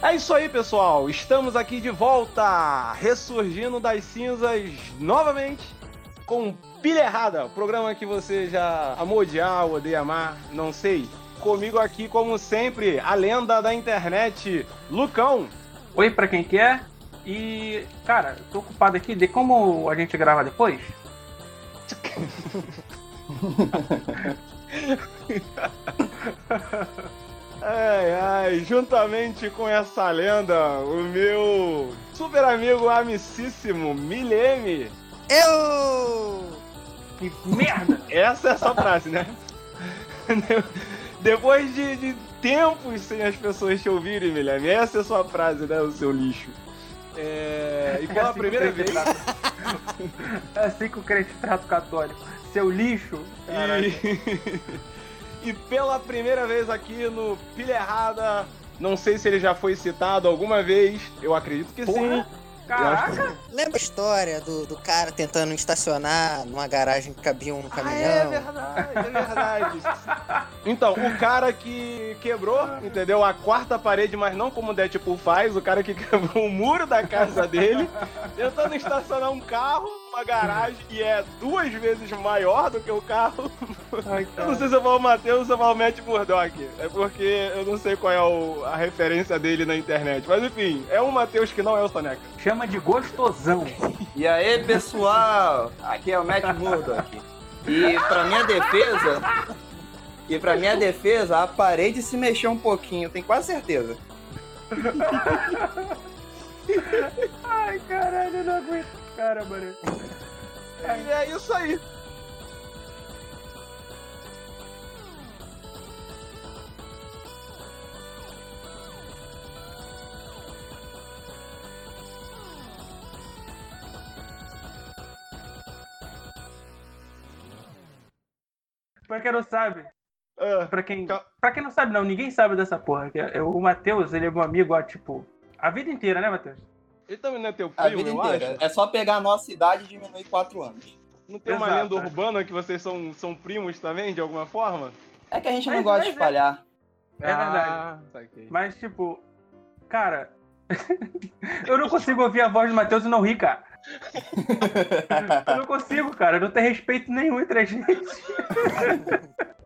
É isso aí, pessoal. Estamos aqui de volta, ressurgindo das cinzas novamente com Pilha Errada, o programa que você já amou odiar, odeia amar, não sei. Comigo aqui, como sempre, a lenda da internet, Lucão. Oi pra quem quer. E, cara, tô ocupado aqui. De como a gente grava depois? Ai, ai, juntamente com essa lenda, o meu super amigo amicíssimo Milene. Eu! Que merda! Essa é a sua frase, né? Depois de, de tempos sem as pessoas te ouvirem, Milene, essa é a sua frase, né, o seu lixo. É... E pela É assim primeira vez. É assim que o crente trata o católico. Seu lixo. Caralho. E... e pela primeira vez aqui no Pilha Errada, não sei se ele já foi citado alguma vez, eu acredito que sim. Porra! Caraca! Lembra a história do, do cara tentando estacionar numa garagem que cabia um Ah, caminhão? é verdade, é verdade. então, o cara que quebrou, entendeu? A quarta parede, mas não como o Deadpool faz, o cara que quebrou o muro da casa dele, tentando estacionar um carro numa garagem que é duas vezes maior do que o carro. Ai, Eu não sei se eu falo o Matheus ou se eu falo o Matt Murdock. É porque eu não sei qual é o- a referência dele na internet. Mas enfim, é um Matheus que não é o Soneca. Chama de gostosão. E aí, pessoal? Aqui é o Matt Murdock. E pra minha defesa. E pra minha defesa, a parede se mexeu um pouquinho, tenho quase certeza. Ai, caralho, eu não aguento. Cara, mano. E é isso aí. Pra quem não sabe, Ah, pra quem, Cal- pra quem não sabe, não, ninguém sabe dessa porra. que é- O Matheus, ele é meu amigo há, tipo, a vida inteira, né, Matheus? Ele também não é teu A primo, vida eu inteira. acho? É só pegar a nossa idade e diminuir 4 anos. Não tem uma Exato, lenda é. urbana que vocês são, são primos também, de alguma forma? É que a gente não Mas- gosta mas de é- espalhar. É verdade. Ah, saquei. Mas, tipo, cara, eu não consigo ouvir a voz do Matheus e não rir, cara. Eu não consigo, cara. Não tem respeito nenhum entre a gente.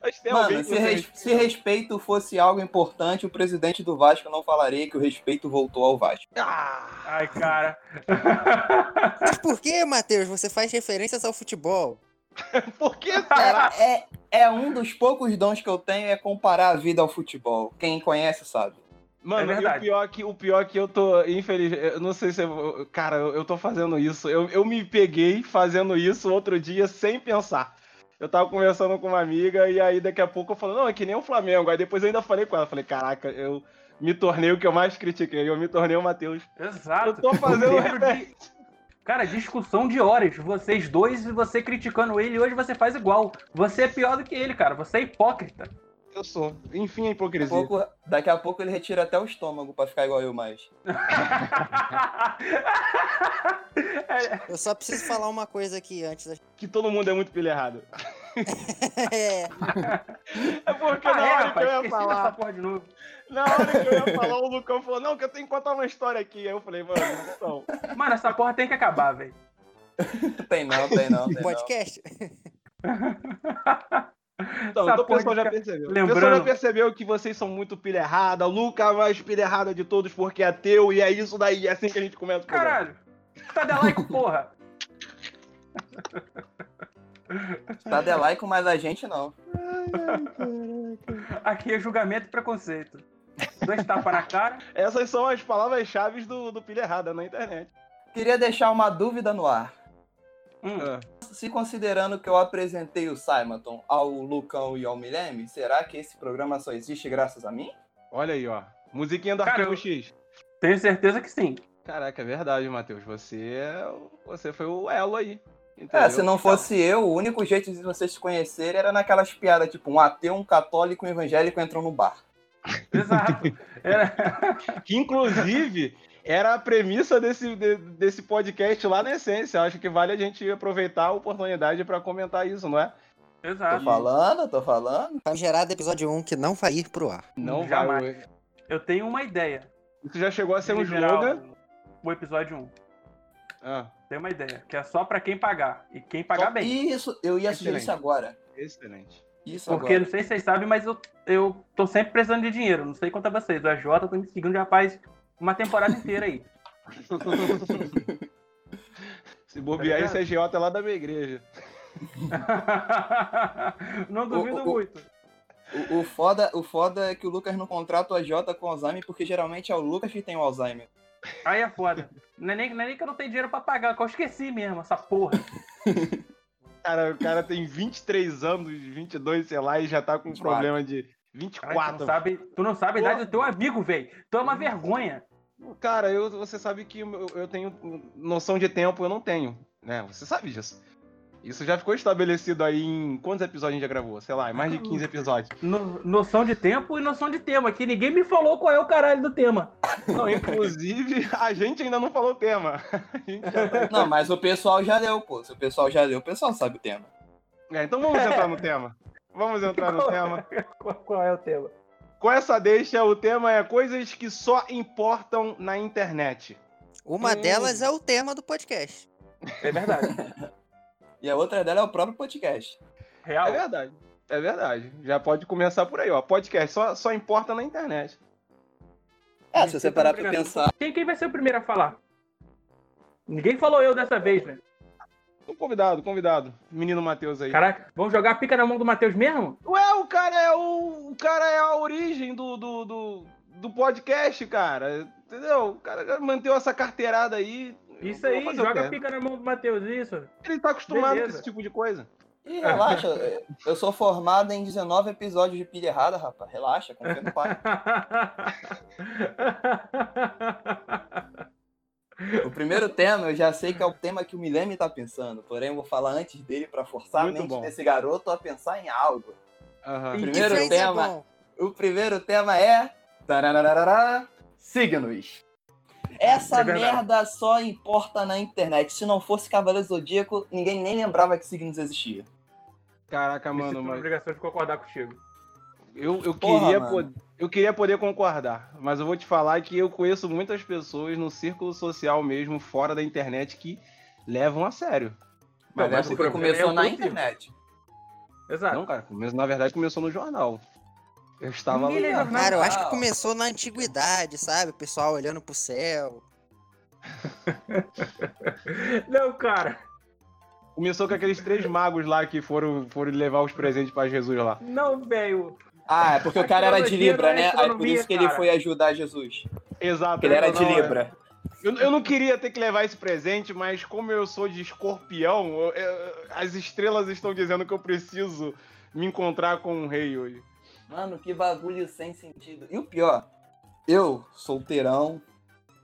Mas tem alguém Mano, se, res- se respeito fosse algo importante, o presidente do Vasco não falaria que o respeito voltou ao Vasco. Ah, Ai, cara. Mas por que, Matheus, você faz referências ao futebol? por que será? É, é, é um dos poucos dons que eu tenho é comparar a vida ao futebol. Quem conhece sabe. Mano, É o pior que o pior que eu tô infeliz, eu não sei se eu, cara, eu, eu tô fazendo isso. Eu, eu me peguei fazendo isso outro dia sem pensar. Eu tava conversando com uma amiga e aí daqui a pouco eu falei, não, é que nem o Flamengo. Aí depois eu ainda falei com ela, falei, caraca, eu me tornei o que eu mais critiquei, eu me tornei o Matheus. Exato. Eu tô fazendo de- Cara, discussão de horas. Vocês dois e você criticando ele. E hoje você faz igual. Você é pior do que ele, cara. Você é hipócrita. Eu sou. Enfim, a Daqui a, hipocrisia. pouco, daqui a pouco ele retira até o estômago pra ficar igual eu mais. É, Eu só preciso falar uma coisa aqui antes da... Que todo mundo é muito pilha errado. É, É porque ah, na é, hora rapaz, que eu ia falar. porra de novo. Na hora que eu ia falar, o Lucão falou, não, que eu tenho que contar uma história aqui. Aí eu falei, mano, então. Mano, essa porra tem que acabar, velho. Tem não, tem não, tem não. Então, Essa então o pessoal já percebeu. O lembrando- pessoal já percebeu que vocês são muito pilha errada. O Luca é a mais pilha errada de todos porque é teu e é isso daí. É assim que a gente começa o programa. Caralho. Tá de like, porra. Tá de like, mas a gente não. Aqui é julgamento e preconceito. Dois tapas na cara. Essas são as palavras-chave do, do pilha errada na internet. Queria deixar uma dúvida no ar. Hum. Ah. Se considerando que eu apresentei o Simonton ao Lucão e ao Milene, será que esse programa só existe graças a mim? Olha aí, ó. Musiquinha do Cara, Arquivo eu- X. Tenho certeza que sim. Caraca, é verdade, Matheus. Você, é você foi o elo aí. É, entendeu? se não fosse eu, o único jeito de vocês se conhecerem era naquelas piadas, tipo, um ateu, um católico e um evangélico entram no bar. Exato. Era... Que inclusive era a premissa desse, de- desse podcast lá na essência. Acho que vale a gente aproveitar a oportunidade para comentar isso, não é? Tô Exato. falando, tô falando. Famigerado episódio 1 que não vai ir pro ar. Não Jamais. vai. Eu tenho uma ideia. Isso já chegou a ser um slogan. O, episódio 1. Ah, Tem uma ideia. Que é só pra quem pagar. E quem pagar bem. Isso, eu ia sugerir Excelente. isso agora. excelente. Isso Porque agora. não sei se vocês sabem, mas eu, eu tô sempre precisando de dinheiro. Não sei quanto a vocês. O AJ tá me seguindo já faz uma temporada inteira aí. Se bobear, Tá esse é Giota lá da minha igreja. não duvido O- o- muito. O, o foda, o foda é que o Lucas não contrata o AJ com Alzheimer, porque geralmente é o Lucas que tem o Alzheimer. Aí é foda. Não é, nem, não é nem que eu não tenho dinheiro pra pagar, que eu esqueci mesmo, essa porra. Cara, o cara tem 23 anos, 22, sei lá, e já tá com um 24. problema de Cara, tu 24. não sabe, tu não sabe a idade do teu amigo, velho. Tu é uma vergonha. Cara, eu, você sabe que eu, eu tenho noção de tempo, eu não tenho, né? Você sabe disso. Isso já ficou estabelecido aí em quantos episódios a gente já gravou? Sei lá, mais de 15 episódios. No- noção de tempo e noção de tema, que ninguém me falou qual é o caralho do tema. Não, inclusive, a gente ainda não falou o tema. Tá- Não, mas o pessoal já leu, pô. Se o pessoal já leu, o pessoal sabe o tema. É, então vamos entrar no tema. Vamos entrar no tema. Qual, qual é o tema? Com essa deixa, o tema é coisas que só importam na internet. Uma Hum. delas é o tema do podcast. É verdade. E a outra dela é o próprio podcast. É Real. verdade. É verdade. Já pode começar por aí, ó. Podcast só, só importa na internet. É, se você parar pra pensar. Quem, quem vai ser o primeiro a falar? Ninguém falou eu dessa vez, velho. Convidado, convidado. Menino Matheus aí. Caraca, vamos jogar a pica na mão do Matheus mesmo? Ué, o cara é o. O cara é a origem do, do, do, do podcast, cara. Entendeu? O cara manteve essa carteirada aí. Isso aí, joga a pica na mão do Matheus, isso. Ele tá acostumado Beleza. com esse tipo de coisa. Ih, relaxa. eu sou formado em 19 episódios de pilha errada, rapaz. Relaxa, confia no pai. O primeiro tema, eu já sei que é o tema que o Milene tá pensando. Porém, eu vou falar antes dele pra forçar Muito a mente bom. desse garoto a pensar em algo. Aham. Ih, Primeiro tema. é. O primeiro tema é. Signos. Essa É merda só importa na internet. Se não fosse Cavaleiro Zodíaco, ninguém nem lembrava que signos existia. Caraca, Mano, mas obrigação de concordar contigo. eu, eu, Porra, queria mano. poder, eu queria poder concordar, mas eu vou te falar que eu conheço muitas pessoas no círculo social mesmo, fora da internet, que levam a sério. Mas mas é começou é na internet. Exato. Não, cara, na verdade começou no jornal. Eu estava Ninguém lá. jornal. Cara, eu acho que Não. começou na antiguidade, sabe? O pessoal olhando pro céu. Não, cara. Começou com aqueles três magos lá que foram, foram levar os presentes pra Jesus lá. Não, velho. Ah, é porque o cara era de Libra, é né? Aí por isso que ele cara. foi ajudar Jesus. Exato. Ele era de não, é. Libra. Eu, eu não queria ter que levar esse presente, mas como eu sou de escorpião, eu- eu- as estrelas estão dizendo que eu preciso me encontrar com um rei hoje. Mano, que bagulho sem sentido. E o pior, eu, solteirão,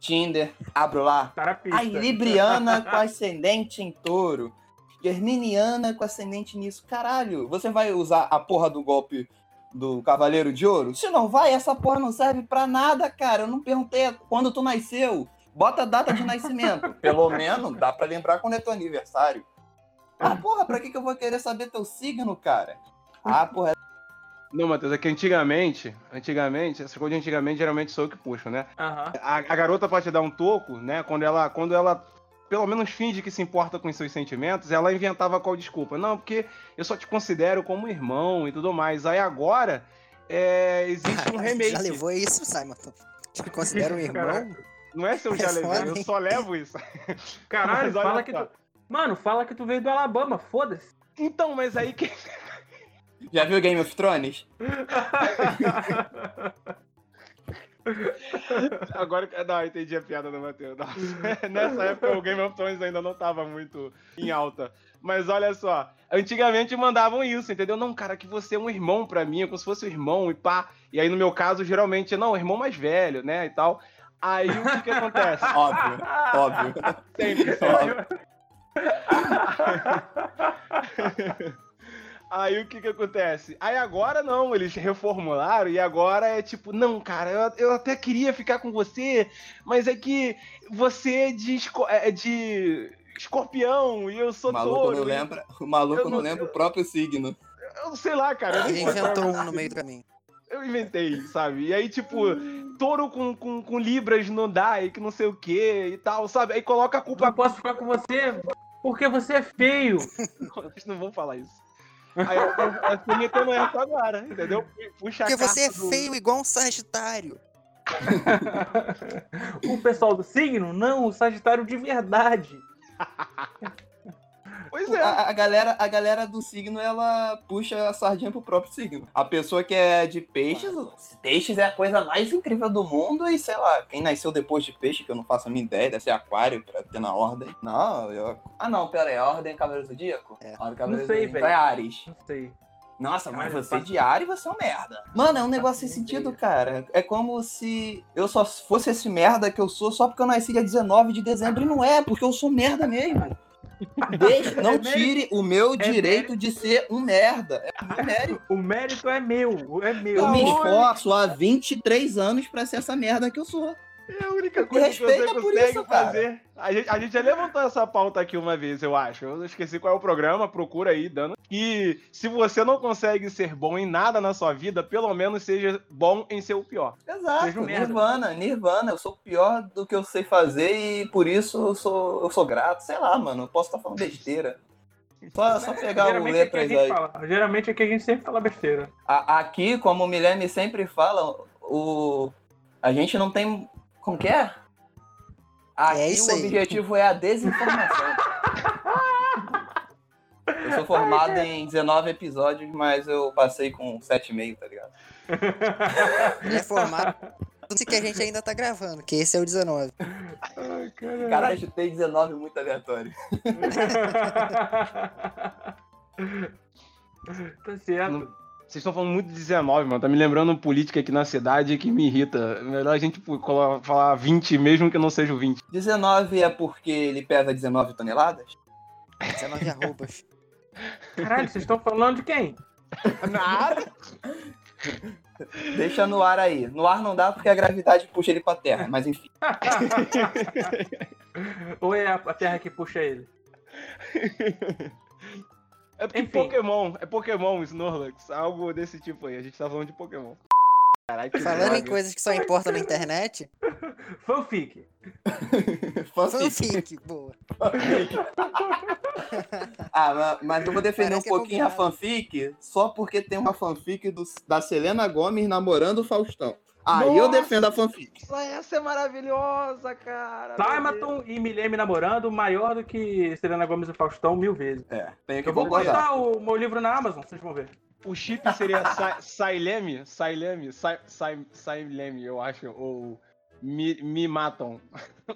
Tinder, abro lá. Tarapista. Libriana com ascendente em touro. Germiniana com ascendente nisso. Caralho, você vai usar a porra do golpe do Cavaleiro de Ouro? Se não vai, essa porra não serve pra nada, cara. Eu não perguntei quando tu nasceu. Bota a data de nascimento. Pelo menos dá pra lembrar quando é teu aniversário. Ah, porra, pra que, que eu vou querer saber teu signo, cara? Ah, porra, Não, Matheus, é que antigamente, antigamente, essas coisas de antigamente geralmente sou eu que puxo, né? Aham. A, a garota pode te dar um toco, né? Quando ela, quando ela pelo menos finge que se importa com os seus sentimentos, ela inventava qual desculpa? Não, porque eu só te considero como irmão e tudo mais. Aí agora é, existe um remake. Já levou isso, Simon? Te considera um irmão? Não é se eu já É levei, eu só levo isso. Caralho, Mas olha fala que tu. Mano, fala que tu veio do Alabama, foda-se. Então, mas aí que. já viu Game of Thrones? Agora. Não, entendi a piada do Matheus. Nessa época o Game of Thrones ainda não tava muito em alta. Mas olha só, antigamente mandavam isso, entendeu? Não, cara, que você é um irmão pra mim, é como se fosse um irmão e pá. E aí no meu caso, geralmente, não, irmão mais velho, né? E tal. Aí o que, que acontece? Óbvio, óbvio. Sempre, sempre. Aí o que que acontece? Aí agora não, eles reformularam e agora é tipo, não, cara, eu, eu até queria ficar com você, mas é que você é de, esco- é de escorpião e eu sou O maluco touro. não e- lembra, o maluco Eu não não- lembra o próprio signo. Eu não sei lá, cara. eu Ele inventou um no meio do caminho. Eu inventei, sabe? E aí, tipo, touro com, com, com libras não dá e que não sei o que e tal, sabe? Aí coloca a Eu culpa. não posso ficar com você porque você é feio. Vocês não vão falar isso. Aí eu eu tô metendo essa agora, entendeu? Puxa Porque você é do- feio igual um Sagitário. o pessoal do signo, não, o Sagitário de verdade. Pois é. A, a galera, a galera do signo, ela puxa a sardinha pro próprio signo. A pessoa que é de peixes, peixes é a coisa mais incrível do mundo e sei lá, quem nasceu depois de peixe, que eu não faço a minha ideia, deve ser aquário pra ter na ordem. Não, eu... Ah não, pera aí, a ordem é Cavaleiro Zodíaco? É. A ordem Cavaleiro sei, Zodíaco velho. é Ares. Não sei. Nossa, mas Caralho, você passa- de Ares, você é um merda. Mano, é um negócio sem sentido, cara. É como se eu só fosse esse merda que eu sou só porque eu nasci dia 19 de dezembro. E não é, porque eu sou merda mesmo. Deixa, não tire o meu É direito de ser um merda. É o mérito. O mérito é meu, é meu. Eu me esforço há 23 anos pra ser essa merda que eu sou. É a única coisa que você consegue isso, fazer. A gente, a gente já levantou essa pauta aqui uma vez, eu acho. Eu esqueci qual é o programa, procura aí, dando. E se você não consegue ser bom em nada na sua vida, pelo menos seja bom em ser o pior. Exato, um merda. Nirvana, Nirvana. Eu sou pior do que eu sei fazer e por isso eu sou, eu sou grato. Sei lá, mano, eu posso estar falando besteira. Só, só pegar o geralmente, é letras gente aí. fala, geralmente é que a gente sempre fala besteira. A- aqui, como o Milene sempre fala, o, a gente não tem. Como que é? Aqui É isso o aí. objetivo é a desinformação. Eu sou formado em 19 episódios, mas eu passei com 7,5, tá ligado? É formado. Que a gente ainda tá gravando, que esse é o 19. Ai, caralho. Caralho, chutei 19 muito aleatório. tá certo. Não- Vocês estão falando muito de 19, mano. Tá me lembrando política aqui na cidade que me irrita. Melhor a gente tipo, falar 20, mesmo que não seja o 20. 19 é porque ele pesa 19 toneladas? 19 arrobas. Caralho, vocês estão falando de quem? Nada. Deixa no ar aí. No ar não dá porque a gravidade puxa ele pra terra, mas enfim. Ou é a, a terra que puxa ele? É porque Enfim. Pokémon, é Pokémon, Snorlax, algo desse tipo aí. A gente tá falando de Pokémon. Caralho, que Falando em droga. coisas que só importam na internet, Fanfic. Fanfic. fanfic, boa. Ah, ma- mas eu vou defender Parece um pouquinho a complicado. fanfic só porque tem uma fanfic do- da Selena Gomes namorando o Faustão. Aí eu Nossa! defendo a fanfic. Essa é maravilhosa, cara. Simaton e Milene namorando, maior do que Selena Gomes e Faustão mil vezes. É, tenho que Eu vou postar o meu livro na Amazon, vocês vão ver. O chip seria Sa- Saileme, Saileme, Sa- Sa- Saileme, eu acho, ou me, me matam.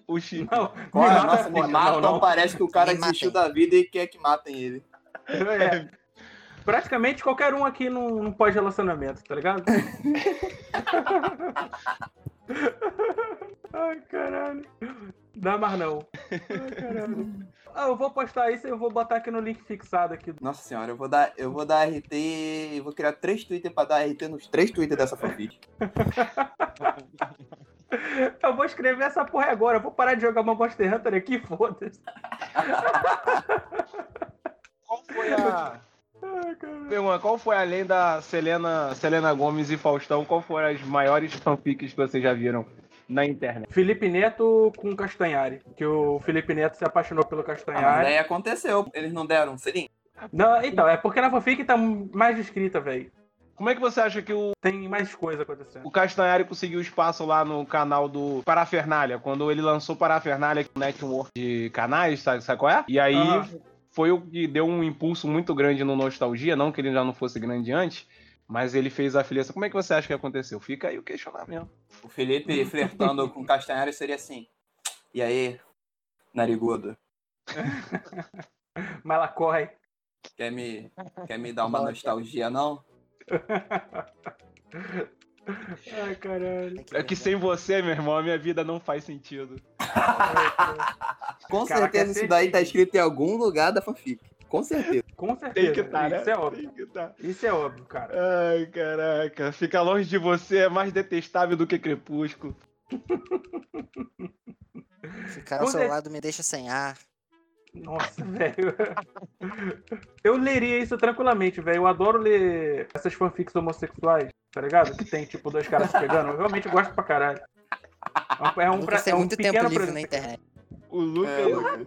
O chip. Não, Qual é? me mata Nossa, é me matam, Não, não. parece que o cara Me desistiu da vida e quer que matem ele. É. Praticamente qualquer um aqui não, não pode relacionamento, tá ligado? Ai, caralho. Dá mais não. Ai, caralho. Ah, eu vou postar isso e eu vou botar aqui no link fixado aqui. Nossa senhora, eu vou dar, eu vou dar RT, eu vou criar três Twitter pra dar RT nos três Twitter dessa fanfic. Eu vou escrever essa porra agora. Eu vou parar de jogar uma Monster Hunter aqui, foda-se. Qual foi a. Pergunta, qual foi, além da Selena, Selena Gomes e Faustão, qual foram as maiores fanfics que vocês já viram na internet? Felipe Neto com Castanhari. Que o Felipe Neto se apaixonou pelo Ah, mas Castanhari. daí aconteceu, eles não deram um selinho. Não, então, é porque na fanfic tá mais descrita, velho. Como é que você acha que o, Tem mais coisa acontecendo. o Castanhari conseguiu espaço lá no canal do Parafernália? Quando ele lançou Parafernália, que é um network de canais, sabe, sabe qual é? E aí. Foi o que deu um impulso muito grande no Nostalgia, não que ele já não fosse grande antes, mas ele fez a afiliação. Como é que você acha que aconteceu? Fica aí o questionamento. O Felipe flertando com o Castanhari seria assim. E aí, narigudo, Malacói. quer me, quer me dar uma nostalgia, não? Ai, caralho. É que sem você, meu irmão, a minha vida não faz sentido. Com Caraca, certeza isso daí tá escrito em algum lugar da fanfic. Com certeza. Com Tem certeza. que estar, né? Isso é óbvio. Tem que estar. Isso é óbvio, cara. Ai, caraca. Ficar longe de você é mais detestável do que Crepúsculo. Ficar ao Com seu lado me deixa sem ar. Nossa, velho. Eu leria isso tranquilamente, velho. Eu adoro ler essas fanfics homossexuais, tá ligado? Que tem, tipo, dois caras se pegando. Eu realmente gosto pra caralho. É um, Lucas é tem um muito tempo pequeno livre presente. na internet. O Lucas. É, Lucas.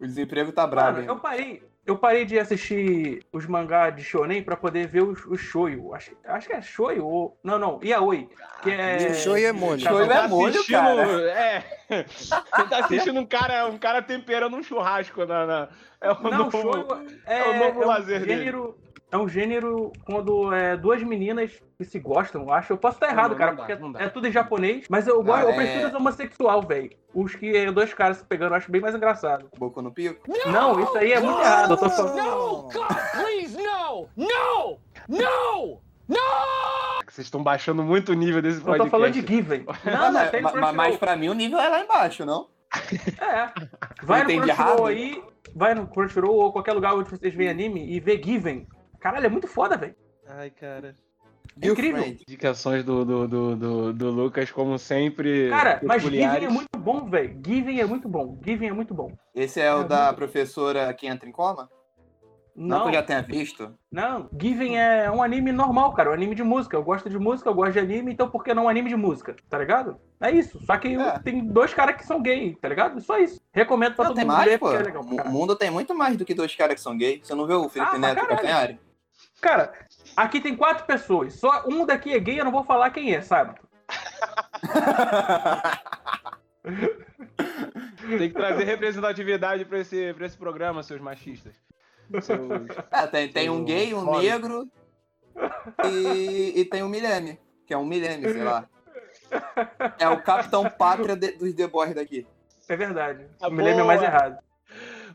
O desemprego tá brabo, Mano, hein? eu parei, eu parei de assistir os mangá de shonen pra poder ver os, os shoyu. Acho, acho que é shoyu ou... Não, não, yaoi. Que é... Shoyu é molho. Shoyu é molho, assistindo- cara. É. Você tá assistindo um cara, um cara temperando um churrasco na. na- é o Não, novo. shoyu é, é o novo é um lazer dele. gênero, É um gênero quando é duas meninas que se gostam, eu acho. Eu posso estar errado, Não, cara, não dá, porque não dá. é tudo em japonês. Mas eu, gosto, Não, eu é- prefiro os homossexual, velho. Os que é dois caras se pegando, eu acho bem mais engraçado. Boco no pico? Não, isso aí é muito errado. Eu tô falando. Não! Please, no! No! No! No! Vocês estão baixando muito o nível desse Eu podcast. tô falando de Given. Não, não, mas, tem mas Crunchyroll. pra mim o nível é lá embaixo, não? É. Vai no Crunchyroll aí, vai no Crunchyroll ou qualquer lugar onde vocês veem anime e vê Given. Caralho, é muito foda, velho. Ai, cara. É incrível. Indicações do, do, do, do, do Lucas, como sempre. Cara, mas Given é muito bom, velho. Given é muito bom. Given é muito bom. Esse é o É da muito- professora que entra em coma? Não, Não, que eu já tenha visto. não. Given é um anime normal, cara. Um anime de música. Eu gosto de música, eu gosto de anime, então por que não um anime de música? Tá ligado? É isso. Só que É. tem dois caras que são gay, tá ligado? Só isso. Recomendo pra Não, todo tem mundo mais, ver, pô. é legal. O mundo tem muito mais do que dois caras que são gays. Você não viu o Felipe Ah, Neto Castanhari? Cara, aqui tem quatro pessoas. Só um daqui é gay, eu não vou falar quem é, sabe? Tem que trazer representatividade pra esse, pra esse programa, seus machistas. Seus... É, tem, tem um gay, um negro e, e tem um milênio, que é um milênio, sei lá. É o Capitão Pátria de- dos The Boys daqui. É verdade. Ah, o Milênio é mais errado.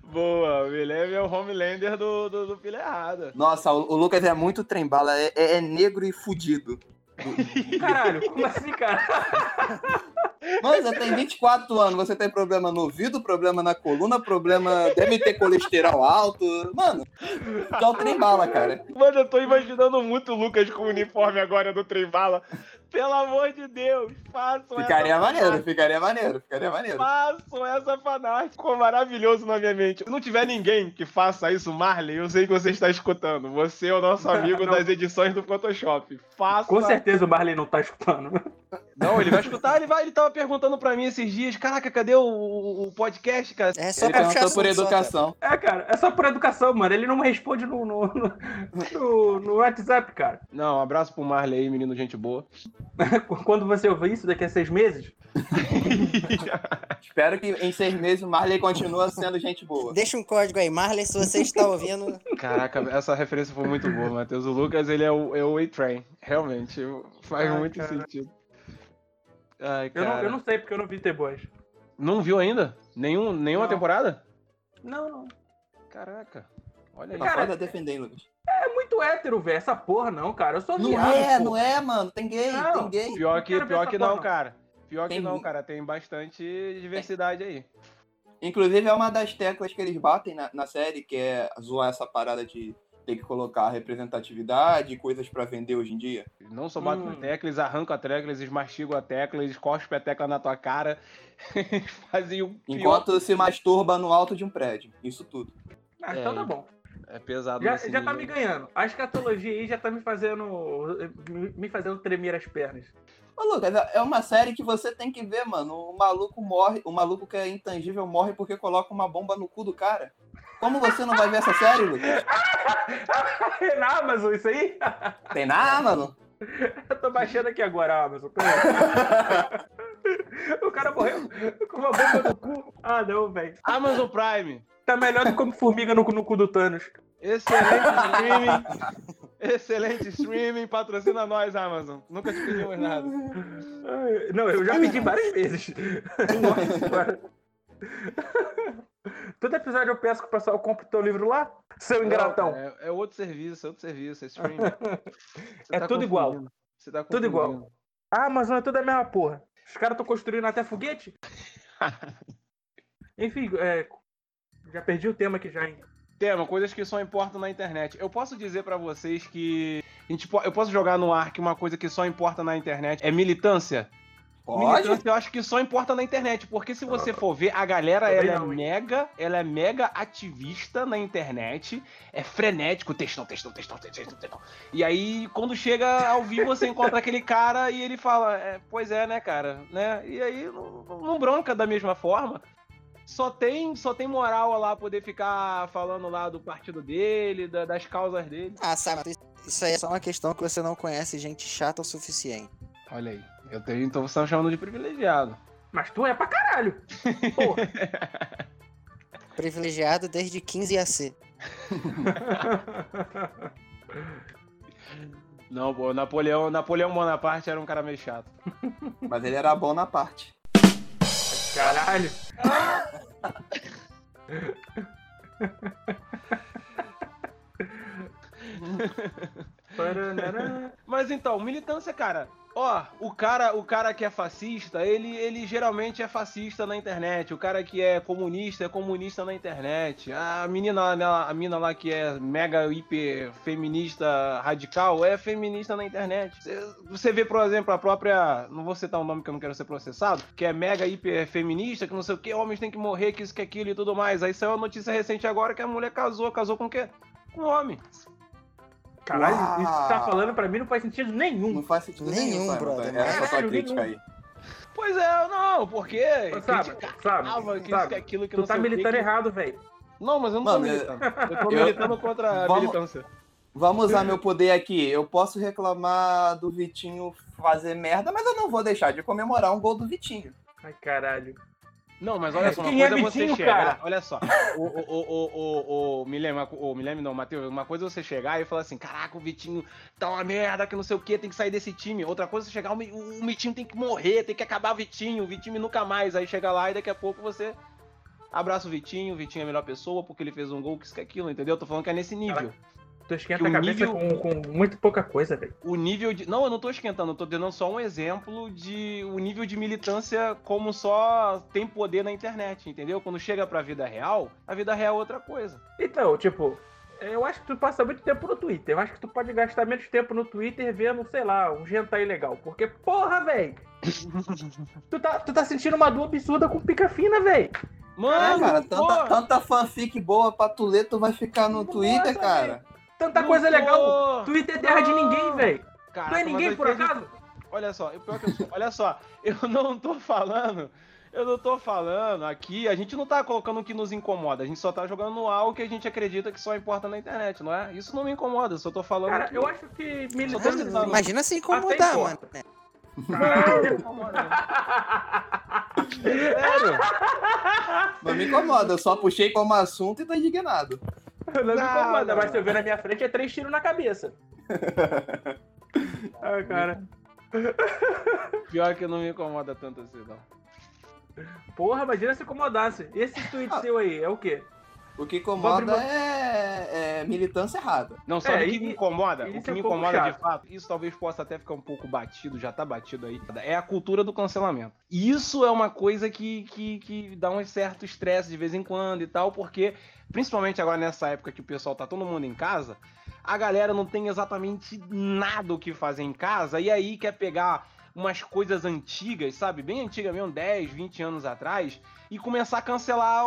Boa, o Guilherme é o Homelander do, do, do Pilha Errada. Nossa, o, o Lucas é muito trembala, é, é- é negro e fudido. Caralho, como assim, cara? Mano, você tem 24 anos, você tem problema no ouvido, problema na coluna, problema. Deve ter colesterol alto. Mano, é o trembala, cara. Mano, eu tô imaginando muito o Lucas com o uniforme agora do Trem Bala. Pelo amor de Deus, façam Ficaria essa maneiro, fanart. ficaria maneiro, ficaria maneiro. Façam essa fanart. Ficou maravilhoso na minha mente. Se não tiver ninguém que faça isso, Marley, eu sei que você está escutando. Você é o nosso amigo das edições do Photoshop. Faça. Com certeza o Marley não tá escutando. Não, ele vai escutar, ele vai. Ele tava perguntando pra mim esses dias, caraca, cadê o, o- podcast, cara? É só Ele perguntou por assunto, só, cara. educação. É, cara, é só por educação, mano. Ele não me responde no, no, no, no- WhatsApp, cara. Não, um abraço pro Marley aí, menino gente boa. Quando você ouvir isso daqui a seis meses, Espero que em seis meses o Marley continua sendo gente boa. Deixa um código aí, Marley, se você está ouvindo. Caraca, essa referência foi muito boa, Matheus. O Lucas, ele é o, é o A-Train. Realmente, faz Ai, muito cara. sentido. Ai, eu cara. não, eu não sei porque eu não vi The Boys. Não viu ainda? Nenhum, nenhuma Não. temporada? Não, não. Caraca. Olha aí. Tá Cara, foda defender, hein, Lucas. É muito hétero, velho. Essa porra não, cara. Eu sou Não viado, é, pô. não é, mano. Tem gay, Não. tem gay. Pior Não que, pior que não, não. cara. Pior que Tem- não, cara. Tem bastante diversidade aí. Inclusive, é uma das teclas que eles batem na, na série, que é zoar essa parada de ter que colocar representatividade, coisas pra vender hoje em dia. Não só batem Hum. na tecla, eles arrancam a tecla, eles mastigam a tecla, eles cospem a tecla na tua cara. Eles fazem o pior. Enquanto se masturba no alto de um prédio. Isso tudo. Ah, É, então tá bom. É pesado Já, já tá me ganhando. A escatologia aí já tá me fazendo. me- me fazendo tremer as pernas. Ô, Lucas, é- é uma série que você tem que ver, mano. O maluco morre, o maluco que é intangível morre porque coloca uma bomba no cu do cara. Como você não vai ver essa série, Lucas? É na Amazon isso aí? Tem nada, mano. Eu tô baixando aqui agora a Amazon. O cara morreu com uma bomba no cu. Ah, não, velho. Amazon Prime. Tá melhor do que como formiga no, cu- no cu do Thanos. Excelente streaming. Excelente streaming. Patrocina nós, Amazon. Nunca te pedimos nada. Não, eu já pedi várias vezes. Nossa. Todo episódio eu peço que o pessoal compre teu livro lá, seu ingratão. É, é outro serviço, é outro serviço, é streaming. Você É tudo igual. Você tá Tudo igual. confundindo. A Amazon é tudo a mesma porra. Os caras estão construindo até foguete? Enfim, é, já perdi o tema aqui já, hein? Tema, coisas que só importam na internet. Eu posso dizer pra vocês que a gente po- eu posso jogar no ar que uma coisa que só importa na internet é militância? Pode? Eu acho que só importa na internet, porque se você for ver, a galera Também ela é não, hein? mega, ela é mega ativista na internet, é frenético, textão, textão, textão, textão, textão. E aí, quando chega ao vivo, você encontra aquele cara e ele fala, é, pois é, né, cara, né? E aí não, não bronca da mesma forma. Só tem, só tem moral lá poder ficar falando lá do partido dele, da- das causas dele. Ah, sabe, isso- isso aí é só uma questão que você não conhece gente chata o suficiente. Olha aí, eu tenho, então você tá chamando de privilegiado. Mas tu é pra caralho. Porra. Privilegiado desde 15 a C. Não, pô, Napoleão, Napoleão Bonaparte era um cara meio chato. Mas ele era bom na parte. Caralho. Mas então, militância, cara. Ó, o cara, o cara que é fascista, ele, ele geralmente é fascista na internet. O cara que é comunista é comunista na internet. A menina, lá- a mina lá que é mega hiper feminista radical é feminista na internet. Você- Você vê, por exemplo, a própria, não vou citar um nome que eu não quero ser processado, que é mega hiper feminista, que não sei o que, homens têm que morrer, que isso que aquilo e tudo mais. Aí saiu a notícia recente agora que a mulher casou, casou com o quê? Com um homem. Caralho, Uau. isso que você tá falando pra mim não faz sentido nenhum. Não faz sentido nenhum, Nenhum, Simon, brother. Essa tua Caralho, crítica nenhum. aí. Pois é, não, porque Sabe, criticava sabe, que sabe. que aquilo, que Tu não tá militando que- errado, velho. Não, mas eu não tô Mano, eu- militando. Eu tô militando contra a Vamos- militância. Vamos usar meu poder aqui. Eu posso reclamar do Vitinho fazer merda, mas eu não vou deixar de comemorar um gol do Vitinho. Ai, caralho. Não, mas olha só, uma Quem é coisa é você chegar. cara? Olha só. O, o, o, o, o, o Milene, o Milene não, Matheus, uma coisa é você chegar e falar assim: caraca, o Vitinho tá uma merda, que não sei o que, tem que sair desse time. Outra coisa é você chegar, o, o Vitinho tem que morrer, tem que acabar o Vitinho, o Vitinho nunca mais. Aí chega lá e daqui a pouco você abraça o Vitinho, o Vitinho é a melhor pessoa porque ele fez um gol, que isso que aquilo, entendeu? Eu tô falando que é nesse nível. Tu esquenta Que a cabeça nível- com, com muito pouca coisa, velho. o nível de. Não, eu não tô esquentando, eu tô dando só um exemplo de o nível de militância como só tem poder na internet, entendeu? Quando chega pra vida real, a vida real é outra coisa. Então, tipo, eu acho que tu passa muito tempo no Twitter. Eu acho que tu pode gastar menos tempo no Twitter vendo, sei lá, um hentai legal. Porque, porra, velho! tu, tá, tu tá sentindo uma dor absurda com pica fina, velho. É, Mano, cara, pô, tanta, tanta fanfic boa pra tu ler, tu vai ficar no Nossa, Twitter, cara. Tanta não coisa tô- legal. Twitter é terra de Não. ninguém, velho. Tu é ninguém por gente- acaso? Olha só, eu- pior que eu sou. Olha só, eu não tô falando. Eu não tô falando aqui, a gente não tá colocando o que nos incomoda, a gente só tá jogando no algo que a gente acredita que só importa na internet, não é? Isso não me incomoda, eu só tô falando. Cara, que- eu acho que. Imagina se incomodar, mano. Não, não. Sério? Não me incomoda, eu só puxei como assunto e tô indignado. Não me Não, incomoda, não, mas se eu ver na minha frente é três tiros na cabeça. Ai, cara. Pior que não me incomoda tanto assim, não. Porra, imagina se incomodasse. Esse tweet Ah. seu aí é o quê? O que incomoda é, é militância errada. Não, sabe É, o que me incomoda? isso O que é me incomoda de chato. fato, isso talvez possa até ficar um pouco batido, já tá batido aí, é a cultura do cancelamento. E isso é uma coisa que, que, que dá um certo estresse de vez em quando e tal, porque, principalmente agora nessa época que o pessoal tá todo mundo em casa, a galera não tem exatamente nada o que fazer em casa, e aí quer pegar umas coisas antigas, sabe? Bem antiga mesmo, 10, 20 anos atrás, e começar a cancelar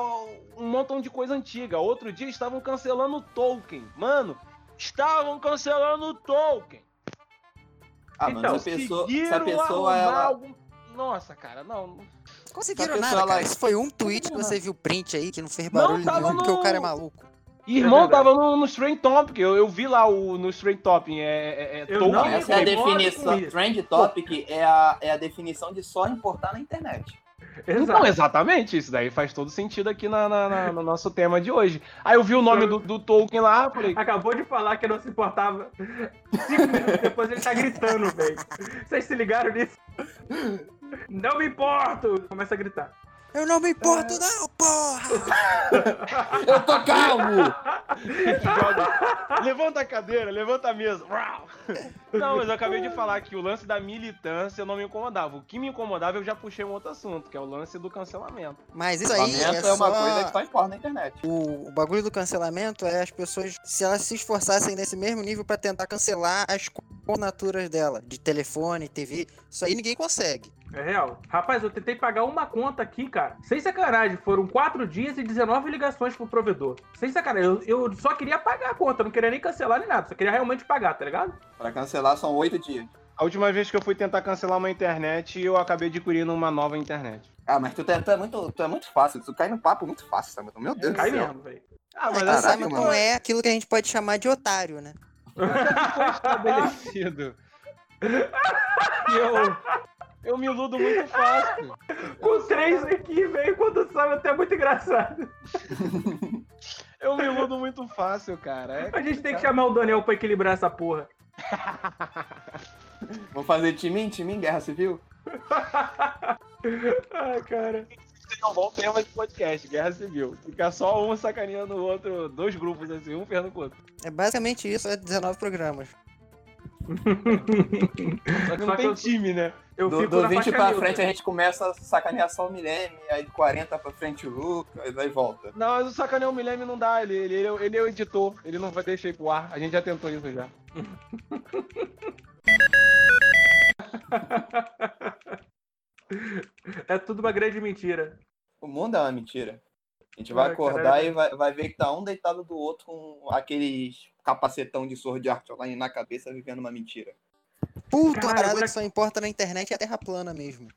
um montão de coisa antiga. Outro dia estavam cancelando o Tolkien. Mano, estavam cancelando o Tolkien. Ah, mano, Então, se a pessoa, se Conseguiram a pessoa arrumar ela. algum- Nossa, cara, não. Conseguiram nada, cara. ela- Isso foi um tweet que você viu print aí, que não fez Não, barulho tava nenhum, porque no- o cara é maluco. Irmão verdade. tava no, no Strain Topic. Eu, eu vi lá o, no Strain Topic. É, é, é não eu Essa é a definição. Trend topic é a, é a definição de só importar na internet. Então, Exato. exatamente, isso daí faz todo sentido aqui na, na- na- no nosso tema de hoje. Aí eu vi o nome do, do Tolkien lá, falei, Acabou de falar que não se importava. Cinco minutos depois ele tá gritando, velho. Vocês se ligaram nisso? Não me importo! Começa a gritar. Eu não me importo, não, porra! Eu tô calmo! joga, levanta a cadeira, levanta a mesa. Não, mas eu acabei de falar que o lance da militância não me incomodava. O que me incomodava eu já puxei um outro assunto, que é o lance do cancelamento. Mas isso aí é, é uma só... coisa que só importa na internet. O, o bagulho do cancelamento é as pessoas, se elas se esforçassem nesse mesmo nível pra tentar cancelar as connaturas dela, de telefone, TV, isso aí ninguém consegue. É real. Rapaz, eu tentei pagar uma conta aqui, cara. Sem sacanagem. Foram quatro dias e 19 ligações pro provedor. Sem sacanagem. Eu, eu só queria pagar a conta. Não queria nem cancelar nem nada. Só queria realmente pagar, tá ligado? Pra cancelar são oito dias. A última vez que eu fui tentar cancelar uma internet, eu acabei adquirindo uma nova internet. Ah, mas tu, tá- tu é, muito, tu é muito fácil. Tu cai no papo muito fácil, Samuel. Meu Deus Cai do céu. mesmo, velho. Ah, mas É Caraca, Simon mano. não é aquilo que a gente pode chamar de otário, né? foi estabelecido. E eu, eu me iludo muito fácil. Com três aqui, velho. Quando sabe, até é muito engraçado. Eu me iludo muito fácil, cara. É A gente tem que chamar o Daniel pra equilibrar essa porra. Vamos fazer time time Guerra Civil? Ai, cara. um bom tema de podcast, Guerra Civil. Fica só um sacaneando o outro, dois grupos assim, um ferrando com o outro. É basicamente isso, é 19 programas. Só que Só não que tem eu- time, né? Eu Do, fico do na 20 faixa pra frente a gente começa a sacanear só o Milene, aí do 40 pra frente o Lucas, aí volta. Não, mas o sacanear o Milene não dá, ele, ele, ele, ele é o editor, ele não vai deixar ir pro ar. A gente já tentou isso já. É tudo uma grande mentira. O mundo é uma mentira. A gente vai Ai, acordar caralho. e vai, vai ver que tá um deitado do outro com aqueles capacetão de Sword Art Online na cabeça vivendo uma mentira. Puta, Caralho, a parada agora- que só importa na internet é a terra plana mesmo.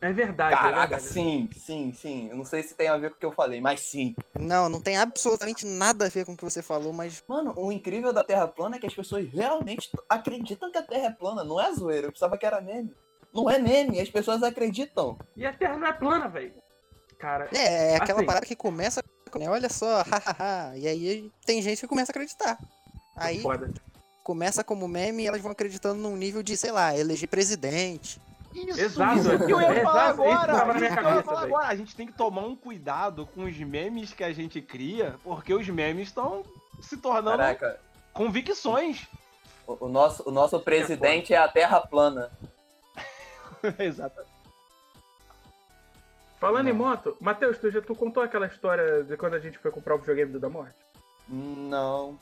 É verdade. é Caraca, verdade. sim, sim, sim. Eu não sei se tem a ver com o que eu falei, mas sim. Não, não tem absolutamente nada a ver com o que você falou, mas Mano, o incrível da Terra plana é que as pessoas realmente acreditam que a Terra é plana. Não é zoeira, eu pensava que era meme. Não é meme, as pessoas acreditam. E a Terra não é plana, velho. Cara, é, é aquela Assim. parada que começa né, olha só, hahaha, e aí tem gente que começa a acreditar. Aí foda. começa como meme e elas vão acreditando num nível de, sei lá, eleger presidente. Isso, Exato, isso que eu ia exato, falar isso agora. isso eu ia falar agora. A gente tem que tomar um cuidado com os memes que a gente cria, porque os memes estão se tornando Caraca, convicções. o, o nosso, o nosso presidente é a Terra plana. Exato. Falando em Não. moto, Matheus, tu já tu contou aquela história de quando a gente foi comprar o videogame do da morte? Não.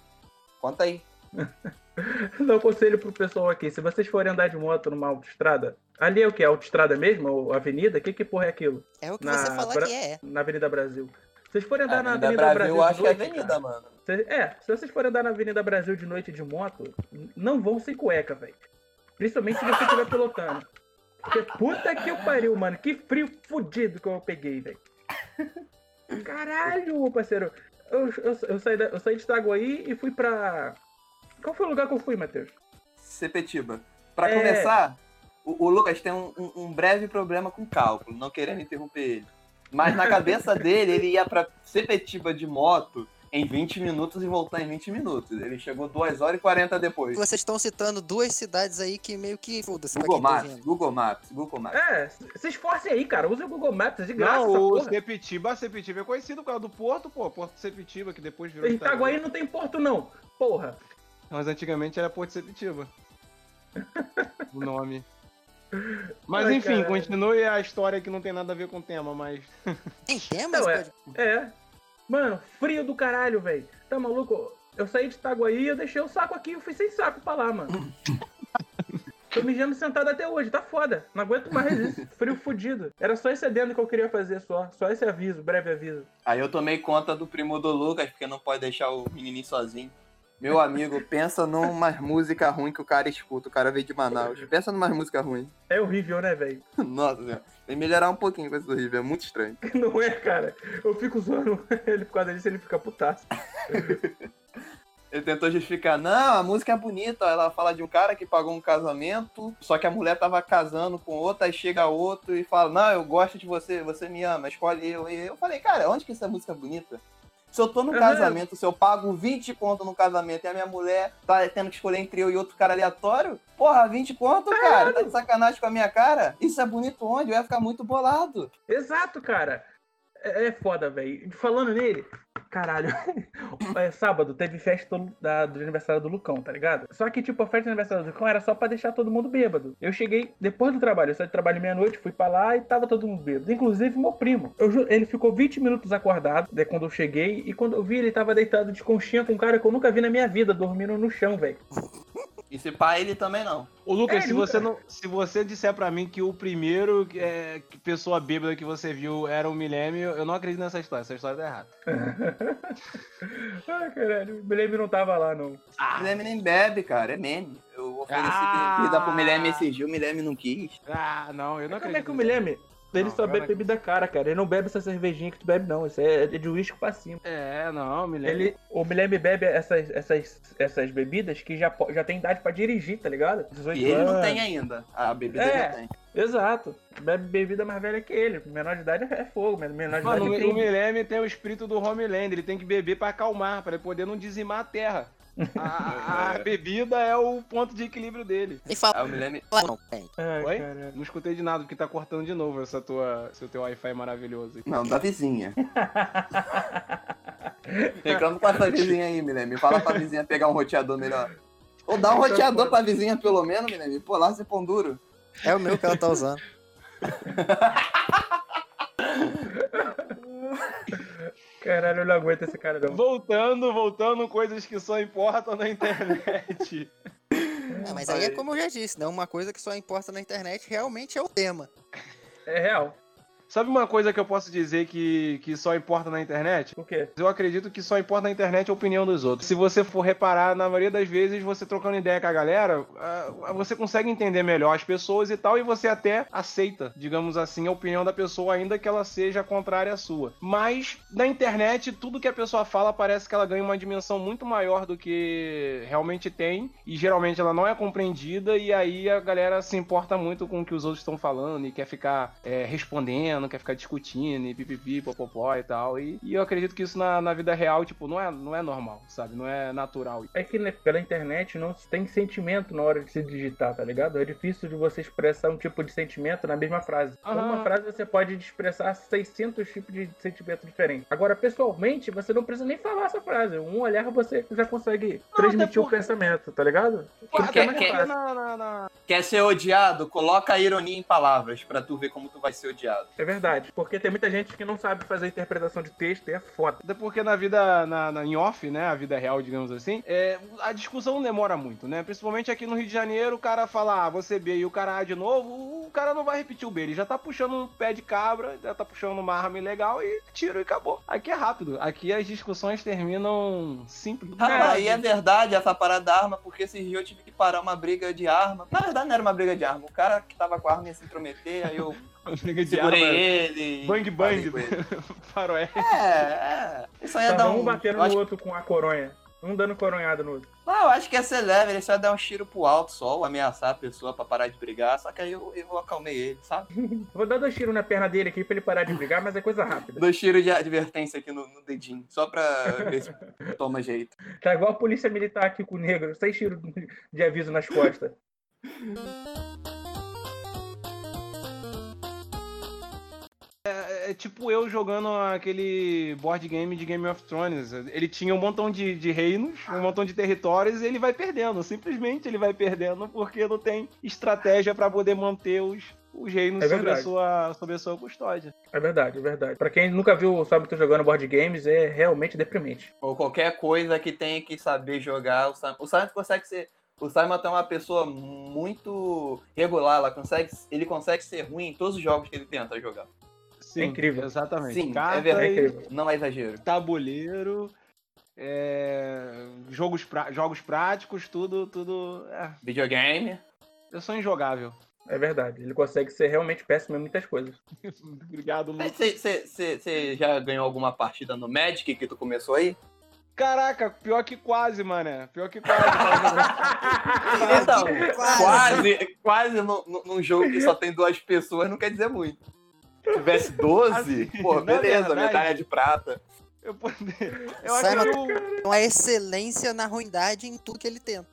Conta aí. Dá um conselho pro pessoal aqui. Se vocês forem andar de moto numa autoestrada, ali é o que? Autoestrada mesmo? Ou avenida? O que, que porra é aquilo? É o que Na você fala Bra- que é. Na Avenida Brasil. Se vocês forem andar na Avenida Avenida Brasil, Brasil, eu de acho que é noite, avenida, cara, mano. é, se vocês forem andar na Avenida Brasil de noite de moto, não vão sem cueca, velho. Principalmente se você estiver pilotando. Porque puta que eu pariu, mano. Que frio fudido que eu peguei, velho. Caralho, parceiro. Eu, eu, eu saí da- eu saí de Itaguaí e fui pra. Qual foi o lugar que eu fui, Matheus? Sepetiba. Pra É. começar, o, o Lucas tem um, um- um breve problema com cálculo, não querendo interromper ele. Mas na cabeça dele, ele ia pra Sepetiba de moto em 20 minutos e voltar em 20 minutos. Ele chegou 2 horas e 40 depois. Vocês estão citando duas cidades aí que meio que foda-se Google tá. Google Maps, Google Maps. É, se esforcem aí, cara. Use o Google Maps de graça. Não, o porra. Sepetiba, Sepetiba é conhecido por causa do Porto, pô. Porto Sepetiba, que depois virou Em Itaguaí não tem porto, não. Porta Mas antigamente era Porto Sepetiba. o nome. Mas Ai, enfim, caralho. continue a história que não tem nada a ver com o tema, mas. Tem tema? Não, é. É. Mano, frio do caralho, velho. Tá maluco? Eu saí de Itaguaí, eu deixei o saco aqui e eu fui sem saco pra lá, mano. Tô mijando sentado até hoje, tá foda. Não aguento mais isso. Frio fudido. Era só esse adendo que eu queria fazer só. Só esse aviso, breve aviso. Aí eu tomei conta do primo do Lucas, porque não pode deixar o menininho sozinho. Meu amigo, pensa numas música ruim que o cara escuta. O cara veio de Manaus. Pensa numas música ruim. É horrível, né, velho? Nossa que melhorar um pouquinho com esse horrível. É muito estranho. Não é, cara. Eu fico zoando ele por causa disso, ele fica putaço. Ele tentou justificar, não, a música é bonita. Ela fala de um cara que pagou um casamento, só que a mulher tava casando com outra, aí chega outro e fala, não, eu gosto de você, você me ama, escolhe eu. E eu falei, cara, onde que essa música é bonita? Se eu tô no Aham. casamento, se eu pago 20 conto no casamento e a minha mulher tá tendo que escolher entre eu e outro cara aleatório, porra, 20 conto, cara, tá de sacanagem com a minha cara? Isso é bonito onde? Eu ia ficar muito bolado. Exato, cara. É, é foda, velho. Falando nele, caralho. É, sábado teve festa da- do aniversário do Lucão, tá ligado? Só que, tipo, a festa do aniversário do Lucão era só pra deixar todo mundo bêbado. Eu cheguei depois do trabalho, eu saí do trabalho meia-noite, fui pra lá e tava todo mundo bêbado. Inclusive meu primo. Eu ele ficou 20 minutos acordado, né, quando eu cheguei, e quando eu vi, ele tava deitado de conchinha com um cara que eu nunca vi na minha vida, dormindo no chão, velho. E se pá, ele também não. Ô, Lucas, É, se, você não, se você disser pra mim que o primeiro é, que pessoa bêbada que você viu era o Milênio, eu não acredito nessa história. Essa história tá errada. Ai, caralho. O Milene não tava lá, não. Ah, Milene nem bebe, cara, é meme. Eu ofereci Ah. bebida pro Milene esse dia, o Milene não quis. ah, não, eu não Como acredito. é que o nisso. Milene? Ele Não, só bebe bebida cara, cara. Ele não bebe essa cervejinha que tu bebe, não. Isso é, é de uísque pra cima. É, não, Milênio. Ele, o Milene bebe essas, essas, essas bebidas que já, já tem idade pra dirigir, tá ligado? 18 E ele não tem ainda. A bebida É. ele tem. Exato. Bebe bebida mais velha que ele. Menor de idade é fogo. Menor de Mano, idade o tem... Milênio tem o espírito do Homelander, ele tem que beber pra acalmar, pra ele poder não dizimar a terra. A, a bebida é o ponto de equilíbrio dele. Nem fala Aí o Milene. não, tem. Oi? Não escutei de nada, porque tá cortando de novo essa tua, seu teu Wi-Fi maravilhoso. Não, da vizinha. Reclamo com essa vizinha aí, Milene. Fala pra vizinha pegar um roteador melhor. Ou dá um roteador pra vizinha pelo menos, Milene. Pô, lá você pão duro. É o meu que ela tá usando. Caralho, eu não aguento esse cara, não. Voltando, voltando, coisas que só importam na internet. É, mas aí é como eu já disse, né? Uma coisa que só importa na internet realmente é o tema. É real. Sabe uma coisa que eu posso dizer que, que só importa na internet? Por quê? Eu acredito que só importa na internet a opinião dos outros. Se você for reparar, na maioria das vezes, você trocando ideia com a galera, você consegue entender melhor as pessoas e tal, e você até aceita, digamos assim, a opinião da pessoa, ainda que ela seja contrária à sua. Mas na internet, tudo que a pessoa fala parece que ela ganha uma dimensão muito maior do que realmente tem, e geralmente ela não é compreendida, e aí a galera se importa muito com o que os outros estão falando e quer ficar é, respondendo, quer ficar discutindo, e pipipi, popopó e tal. E, e eu acredito que isso na, na vida real, tipo, não é, não é normal, sabe? Não é natural. É que né, pela internet não tem sentimento na hora de se digitar, tá ligado? É difícil de você expressar um tipo de sentimento na mesma frase. Aham. Uma frase você pode expressar 600 tipos de sentimento diferentes. Agora, pessoalmente, você não precisa nem falar essa frase. Um olhar você já consegue transmitir o porque- pensamento, tá ligado? Por que é quer- fácil. na, na, na- Quer ser odiado? Coloca a ironia em palavras pra tu ver como tu vai ser odiado. É verdade. Porque tem muita gente que não sabe fazer interpretação de texto e é foda. Até porque na vida, na, na- em off, né, a vida real, digamos assim, é, a discussão não demora muito, né? Principalmente aqui no Rio de Janeiro, o cara fala, ah, você B e o cara A de novo, o cara não vai repetir o B, ele já tá puxando um pé de cabra, já tá puxando uma arma ilegal e tiro e acabou. Aqui é rápido, aqui as discussões terminam simples. Rapaz, aí é verdade essa parada da arma, porque esses dias eu tive que parar uma briga de arma. Na verdade não era uma briga de arma, o cara que tava com a arma ia se intrometer, aí eu Briga de segurei arma, ele. Bang bang, faroeste. É, é. Isso aí ia dar Tava um. um batendo no acho- outro com a coronha. Um dando coronhada no outro. Não, eu acho que ia ser leve, ele só ia dar um tiro pro alto só, ou ameaçar a pessoa pra parar de brigar, só que aí eu, eu acalmei ele, sabe? Vou dar dois tiros na perna dele aqui pra ele parar de brigar, mas é coisa rápida. Dois tiros de advertência aqui no, no dedinho, só pra ver se toma jeito. Tá igual a polícia militar aqui com o negro, seis tiros de aviso nas costas. É, tipo eu jogando aquele board game de Game of Thrones. Ele tinha um montão de, de reinos, um montão de territórios e ele vai perdendo. Simplesmente ele vai perdendo porque não tem estratégia pra poder manter os, os reinos É sobre, a sua, sobre a sua custódia. É verdade, é verdade. Pra quem nunca viu o Sabe jogando board games, é realmente deprimente. Ou qualquer coisa que tenha que saber jogar, o Simon, o Simon consegue ser. O Simon é uma pessoa muito regular, ela consegue, ele consegue ser ruim em todos os jogos que ele tenta jogar. Sim, incrível. Exatamente. Sim, é Carta verdade. É incrível. Não é exagero. tabuleiro, é, jogos, pra- jogos práticos, tudo, tudo. é, Videogame. eu sou injogável. É verdade. Ele consegue ser realmente péssimo em muitas coisas. Obrigado, Lucas. Você já ganhou alguma partida no Magic que tu começou aí? Caraca, pior que quase, mané. Pior que quase. cara. Então, Quase. quase, quase num jogo que só tem duas pessoas não quer dizer muito. Se tivesse 12, Assim, pô, na beleza, verdade- medalha de prata. eu, poder- eu acho que eu- Uma excelência na ruindade em tudo que ele tenta.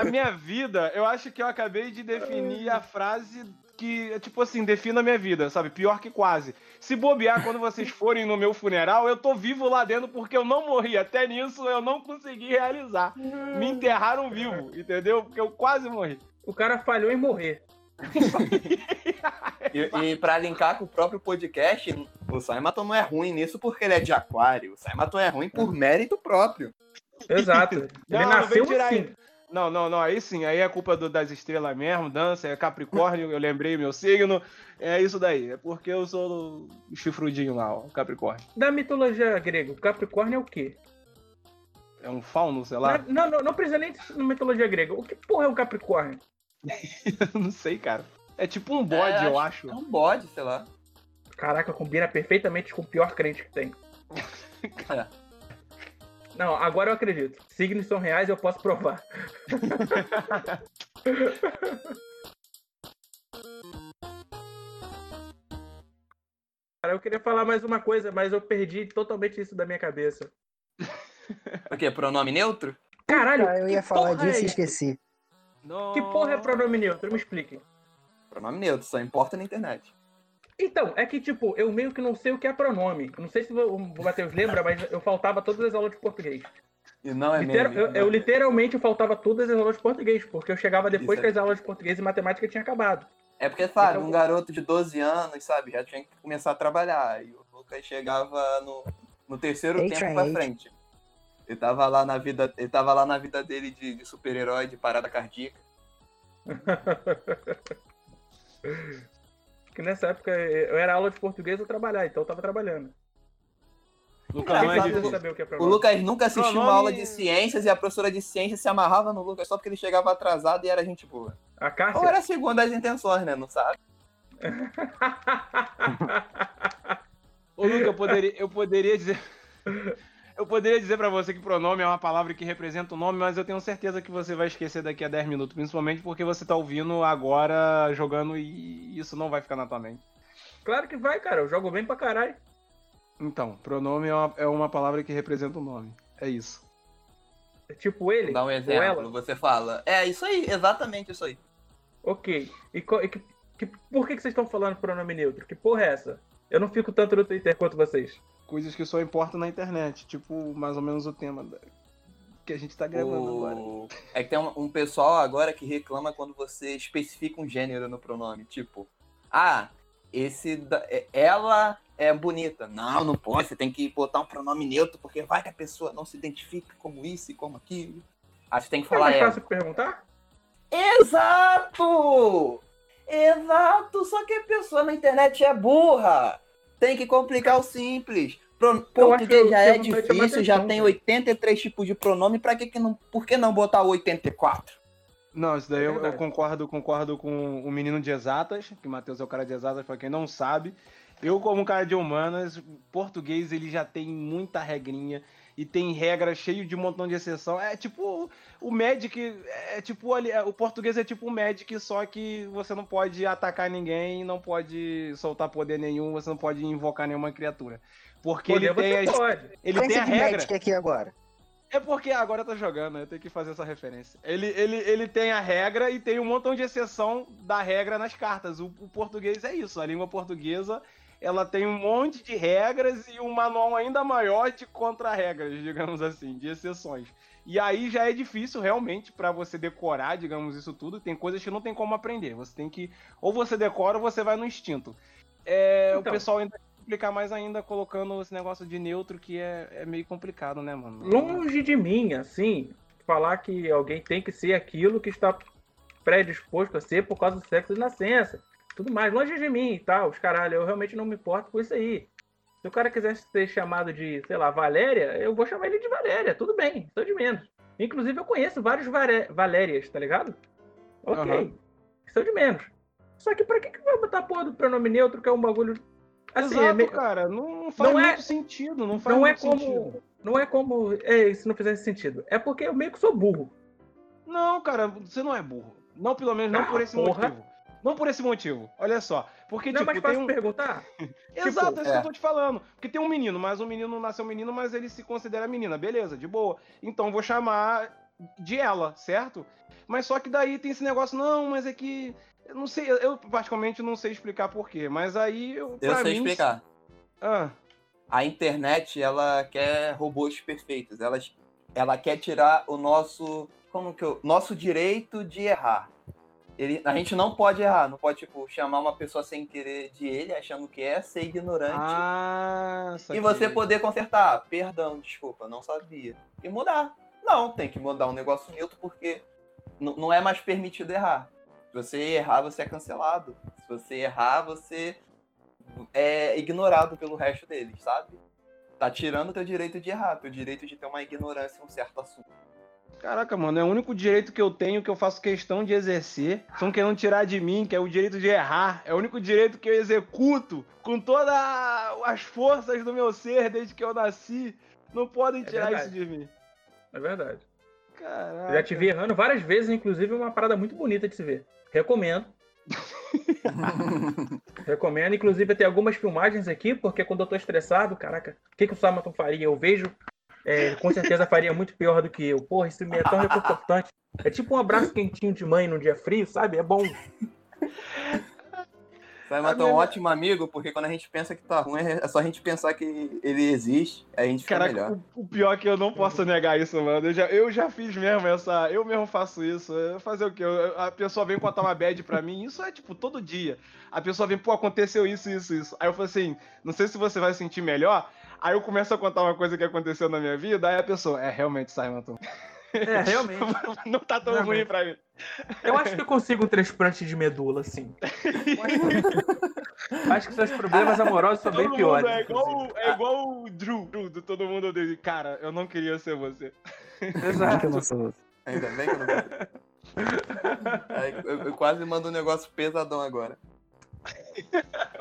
a minha vida, eu acho que eu acabei de definir a frase que, tipo assim, defina a minha vida, sabe? Pior que quase. Se bobear quando vocês forem no meu funeral, eu tô vivo lá dentro porque eu não morri. Até nisso eu não consegui realizar. Me enterraram vivo, entendeu? Porque eu quase morri. O cara falhou em morrer. E, e pra linkar com o próprio podcast, o Saimaton não é ruim nisso porque ele é de aquário. O Saimaton é ruim por mérito próprio. Exato. Ele Não, não nasceu tirar assim. Não, não, não. Aí sim, aí é culpa do- das estrelas mesmo, dança, é Capricórnio, eu lembrei meu signo. É isso daí. É porque eu sou o chifrudinho lá, ó, Capricórnio. Da mitologia grega, o Capricórnio é o quê? É um fauno, sei lá. Não, não, não precisa nem na mitologia grega. O que porra é o Capricórnio? não sei, cara. É tipo um bode, É, eu acho-. É um bode, sei lá. Caraca, combina perfeitamente com o pior crente que tem. É. Não, agora eu acredito. Signos são reais, eu posso provar. Cara, eu queria falar mais uma coisa, mas eu perdi totalmente isso da minha cabeça. O quê? Pronome neutro? Caralho, Ah, eu ia falar é disso e isso? Esqueci. Que porra é pronome neutro? Me explique. Pronome neutro, só importa na internet. Então, é que, tipo, eu meio que não sei o que é pronome. Não sei se o Matheus lembra, mas eu faltava todas as aulas de português. E não é Litera- meme. eu, eu literalmente faltava todas as aulas de português, porque eu chegava depois Isso que as aulas de português e matemática tinham acabado. É porque, sabe, Então- um garoto de 12 anos, sabe, já tinha que começar a trabalhar. E o Lucas chegava no, no terceiro Ei, tempo pra frente. Ele tava lá na vida, ele tava lá na vida dele de, de super-herói, de parada cardíaca. Porque nessa época eu era aula de português eu trabalhar, então eu tava trabalhando. Lucas não é o é O. Lucas nunca assistiu uma Pronome- aula de ciências e a professora de ciências se amarrava no Lucas só porque ele chegava atrasado e era gente boa. A Ou Cássia? era segundo as intenções, né? Não sabe? Ô, Luca, eu poderia, eu poderia dizer. Eu poderia dizer pra você que pronome é uma palavra que representa o nome, mas eu tenho certeza que você vai esquecer daqui a 10 minutos, principalmente porque você tá ouvindo agora jogando e isso não vai ficar na tua mente. claro que vai, cara. Eu jogo bem pra caralho. Então, pronome é uma, é uma palavra que representa o nome. É isso. É Tipo ele? Dar um Ou exemplo. ela? Você fala. É isso aí, exatamente isso aí. Ok. E, co- e que- que- por que, que vocês estão falando pronome neutro? Que porra é essa? Eu não fico tanto no Twitter quanto vocês. Coisas que só importam na internet, tipo mais ou menos o tema da- que a gente tá gravando agora. O- É que tem um, um pessoal agora que reclama quando você especifica um gênero no pronome. Tipo, ah, esse da- é- ela é bonita. Não, não pode. Você tem que botar um pronome neutro, porque vai que a pessoa não se identifica como isso e como aquilo. Aí você tem que É falar mais ela. fácil perguntar? Exato! Exato! Só que a pessoa na internet é burra. Tem que complicar o simples. Pro- Eu Português eu- já eu é difícil, já tem cara. 83 tipos de pronome. Pra que, que não. Por que não botar o 84? Não, isso daí É eu, eu verdade. concordo, concordo com o menino de exatas, que o Matheus é o cara de exatas, pra quem não sabe. Eu, como cara de humanas, português ele já tem muita regrinha e tem regra cheio de um montão de exceção. É tipo o Magic, é tipo ali, o português é tipo o Magic, só que você não pode atacar ninguém, não pode soltar poder nenhum, você não pode invocar nenhuma criatura. Porque Poder ele tem, você as- pode. ele tem a regra. Magic aqui agora. É porque agora tá jogando, eu tenho que fazer essa referência. Ele, ele, ele tem a regra e tem um montão de exceção da regra nas cartas. O, o português é isso, a língua portuguesa ela tem um monte de regras e um manual ainda maior de contra-regras, digamos assim, de exceções. E aí já é difícil realmente pra você decorar, digamos, isso tudo. Tem coisas que não tem como aprender. Você tem que. Ou você decora ou você vai no instinto. É, Então. O pessoal ainda complicar mais ainda colocando esse negócio de neutro que é, é meio complicado, né, mano? Longe de mim, assim, falar que alguém tem que ser aquilo que está predisposto a ser por causa do sexo de nascença. Tudo mais, longe de mim e tal. Os caralho, eu realmente não me importo com isso aí. Se o cara quiser ser chamado de, sei lá, Valéria, eu vou chamar ele de Valéria, tudo bem, sou de menos. Inclusive, eu conheço vários Vare- Valérias, tá ligado? Ok, Aham. sou de menos. Só que pra que, que vai botar porra do pronome neutro, que é um bagulho. Assim, Exato, é meio- cara, não, faz Não é- muito sentido, não faz não é como. sentido. Não é como. É, se não fizesse sentido. É porque eu meio que sou burro. Não, cara, você não é burro. Não, pelo menos não Ah, por esse porra. motivo. Não por esse motivo. Olha só. Porque, Não é mais tipo, tem fácil um. perguntar? Exato, é isso é. que eu tô te falando. Porque tem um menino, mas o menino nasceu menino, mas ele se considera menina. Beleza, de boa. Então vou chamar de ela, certo? Mas só que daí tem esse negócio, não, mas é que. Eu não sei, eu- particularmente não sei explicar porquê. Mas aí eu. Eu pra sei mim- explicar. Ah, A internet, ela quer robôs perfeitos. Ela, ela quer tirar o nosso. Como que eu. Nosso direito de errar. Ele, a gente não pode errar, não pode, tipo, chamar uma pessoa sem querer de ele, achando que é, ser ignorante. ah e você poder consertar. "Ah, Perdão, desculpa, não sabia. E mudar. Não, tem que mudar um negócio neutro, porque não é mais permitido errar. Se você errar, você é cancelado. Se você errar, você é ignorado pelo resto deles, sabe? Tá tirando teu direito de errar, teu direito de ter uma ignorância em um certo assunto. Caraca, mano, é o único direito que eu tenho que eu faço questão de exercer. Estão querendo tirar de mim, que é o direito de errar. É o único direito que eu executo com todas as forças do meu ser desde que eu nasci. Não podem É tirar verdade. isso de mim. É verdade. Caraca. Eu já te vi errando várias vezes, inclusive uma parada muito bonita de se ver. Recomendo. Recomendo. Inclusive, tem algumas filmagens aqui, porque quando eu tô estressado, caraca, o que, que o Samaton faria? Eu vejo, é, com certeza faria muito pior do que eu. Porra, isso me é tão reconfortante. É tipo um abraço quentinho de mãe num dia frio, sabe? É bom. Vai matar um ótimo amigo, porque quando a gente pensa que tá ruim, é só a gente pensar que ele existe, aí a gente fica melhor. Caraca, o, o pior é que eu não posso negar isso, mano. Eu já, eu já fiz mesmo essa. Eu mesmo faço isso. Fazer o quê? Eu- a pessoa vem contar uma bad pra mim, isso é tipo todo dia. A pessoa vem, pô, aconteceu isso, isso, isso. Aí eu falo assim, não sei se você vai se sentir melhor. Aí eu começo a contar uma coisa que aconteceu na minha vida, aí a pessoa, é realmente, Simon, É, realmente. não tá tão Realmente. ruim pra mim. Eu acho que eu consigo um transplante de medula, sim. acho que seus problemas amorosos são Todo bem piores. é igual, é igual o Drew, Drew, do todo mundo dele. Cara, eu não queria ser você. Exato. Que eu não sou- Ainda bem que eu não Aí, eu, eu quase mando um negócio pesadão agora.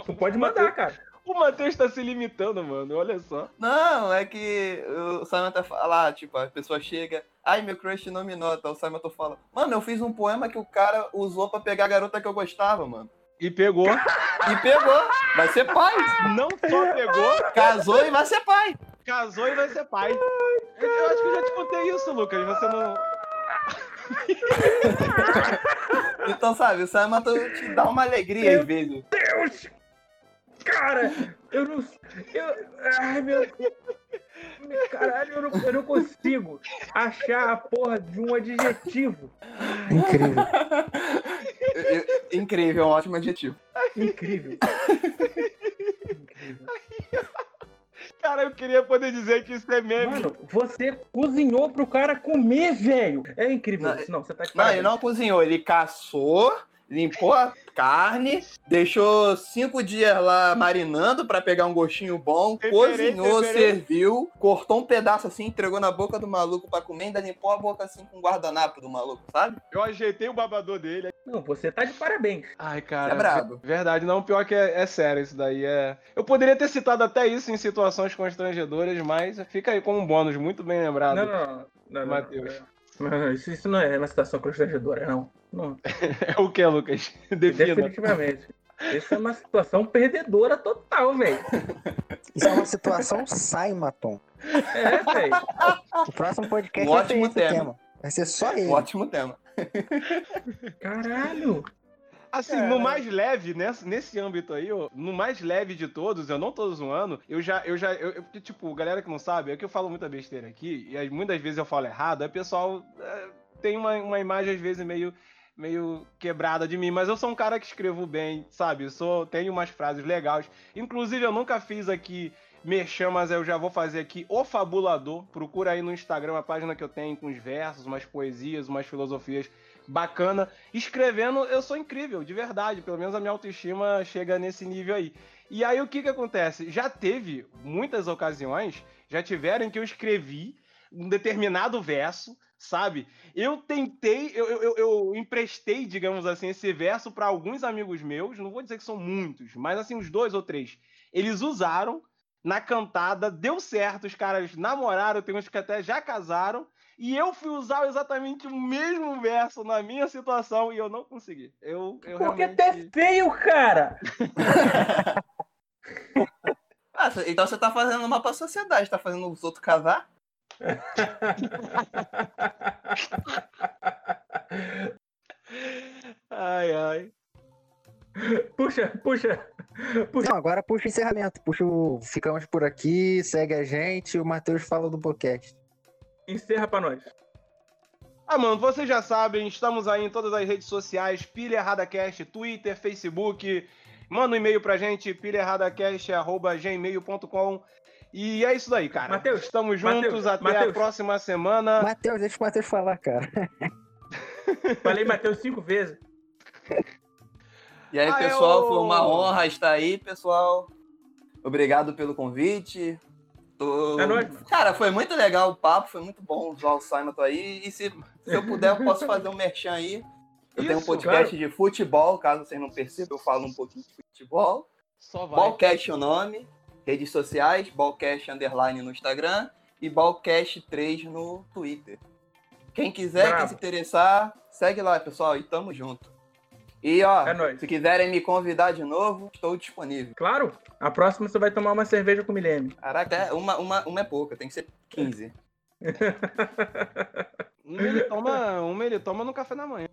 Tu pode mandar, cara. O Matheus tá se limitando, mano. Olha só. Não, é que o Simon até fala, tipo, a pessoa chega, ai, meu crush não me nota. O Simon fala, mano, eu fiz um poema que o cara usou pra pegar a garota que eu gostava, mano. E pegou. E pegou, vai ser pai. Não só pegou, Casou e vai ser pai. casou e vai ser pai. Eu, eu acho que eu já te contei isso, Lucas. Você não. Então, sabe, o Simon te dá uma alegria às vezes. Deus! Cara, eu não. Eu, ai, meu. Caralho, eu não, eu não consigo achar a porra de um adjetivo. Incrível. Eu- eu- incrível, é um ótimo adjetivo. Incrível. Incrível. Cara, eu queria poder dizer que isso é meme. Mano, você cozinhou pro cara comer, velho. É incrível Não, isso. Não, você tá de Não, ele não cozinhou, ele caçou, limpou a carne, deixou cinco dias lá marinando pra pegar um gostinho bom, cozinhou, serviu, cortou um pedaço assim, entregou na boca do maluco pra comer, ainda limpou a boca assim com o guardanapo do maluco, sabe? Eu ajeitei o babador dele. Não, você tá de parabéns. Ai, cara. É brabo. Verdade, não. Pior que é, é sério isso daí. É... Eu poderia ter citado até isso em situações constrangedoras, mas fica aí como um bônus. Muito bem lembrado. Não, não, não. não, não, Matheus. Não, não, isso, isso não é uma situação constrangedora, não. Não, É o que, Lucas? Defina. definitivamente. Isso é uma situação perdedora total, velho. Isso é uma situação Saimaton. É, velho. O próximo podcast Um vai ótimo tema. tema. Vai ser só ele. Um ótimo tema. Caralho. Assim, no mais leve, nesse, nesse âmbito aí, ó, no mais leve de todos, eu não tô zoando, eu já, eu já, eu, eu- tipo, galera que não sabe, é que eu falo muita besteira aqui, e muitas vezes eu falo errado, aí o pessoal é, tem uma, uma imagem, às vezes, meio, meio quebrada de mim, mas eu sou um cara que escrevo bem, sabe? Eu sou, tenho umas frases legais. Inclusive, eu nunca fiz aqui merchan, mas eu já vou fazer aqui o Fabulador. Procura aí no Instagram a página que eu tenho com os versos, umas poesias, umas filosofias bacana. Escrevendo, eu sou incrível, de verdade. Pelo menos a minha autoestima chega nesse nível aí. E aí o que que acontece? Já teve muitas ocasiões, já tiveram que eu escrevi um determinado verso, sabe? Eu tentei, eu, eu- eu emprestei, digamos assim, esse verso para alguns amigos meus, não vou dizer que são muitos, mas assim, uns dois ou três. Eles usaram na cantada, deu certo, os caras namoraram, tem uns que até já casaram, e eu fui usar exatamente o mesmo verso na minha situação e eu não consegui. Eu, eu Porque realmente... tu é feio, cara. Ah, então você tá fazendo mal pra sociedade, tá fazendo os outros casar? Ai, ai. Puxa, puxa. Puxa. Não, agora puxa o encerramento. Puxa o. Ficamos por aqui, segue a gente. O Matheus fala do podcast. Encerra pra nós. Ah, mano, vocês já sabem, estamos aí em todas as redes sociais, Pilha Errada Cast, Twitter, Facebook. Manda um e-mail pra gente, pilhaerradacast.gmail.com. E é isso daí, cara. Mateus, estamos Mateus, juntos até a Mateus. próxima semana. Matheus, deixa o Matheus falar, cara. Falei Matheus cinco vezes. E aí, Ah, pessoal, eu- foi uma honra estar aí, pessoal. Obrigado pelo convite. Tô- É nóis. Cara, foi muito legal o papo, foi muito bom usar o Simon aí. E se, se eu puder, eu posso fazer um merchan aí. Eu tenho um Isso, podcast de futebol, caso vocês não percebam, eu falo um pouquinho de futebol. Só vai. Ballcast é o nome. Redes sociais, Ballcast Underline no Instagram e Ballcast 3 no Twitter. Quem quiser, Bravo. quem se interessar, segue lá, pessoal, e tamo junto. E ó, É se quiserem me convidar de novo, estou disponível. Claro, a próxima você vai tomar uma cerveja com o Milene. Caraca, é- uma, uma, uma é pouca, tem que ser 15. Uma ele toma, uma ele toma no café da manhã.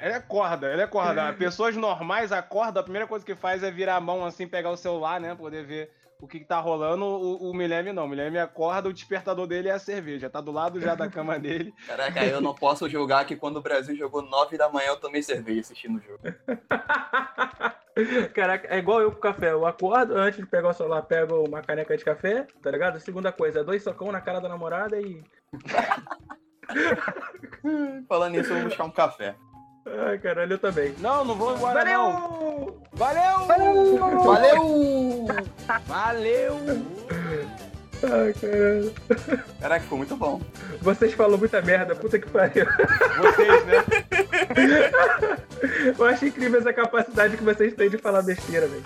Ele acorda, ele acorda. Pessoas normais acordam, a primeira coisa que faz é virar a mão assim, pegar o celular, né? Poder ver o que, que tá rolando. O, o Milene não. O Milene acorda, o despertador dele é a cerveja. Tá do lado já da cama dele. Caraca, eu não posso julgar que quando o Brasil jogou 9 da manhã eu tomei cerveja assistindo o jogo. Caraca, é igual eu com café. Eu acordo, antes de pegar o celular, pego uma caneca de café, tá ligado? A segunda coisa, é dois socão na cara da namorada e. Falando nisso, eu vou buscar um café. Ai, caralho, eu também. Não, não vou embora não. Valeu! Valeu! Valeu! Valeu! Ai, caralho. Caraca, ficou muito bom. Vocês falam muita merda, puta que pariu. Vocês, né? Eu acho incrível essa capacidade que vocês têm de falar besteira, velho.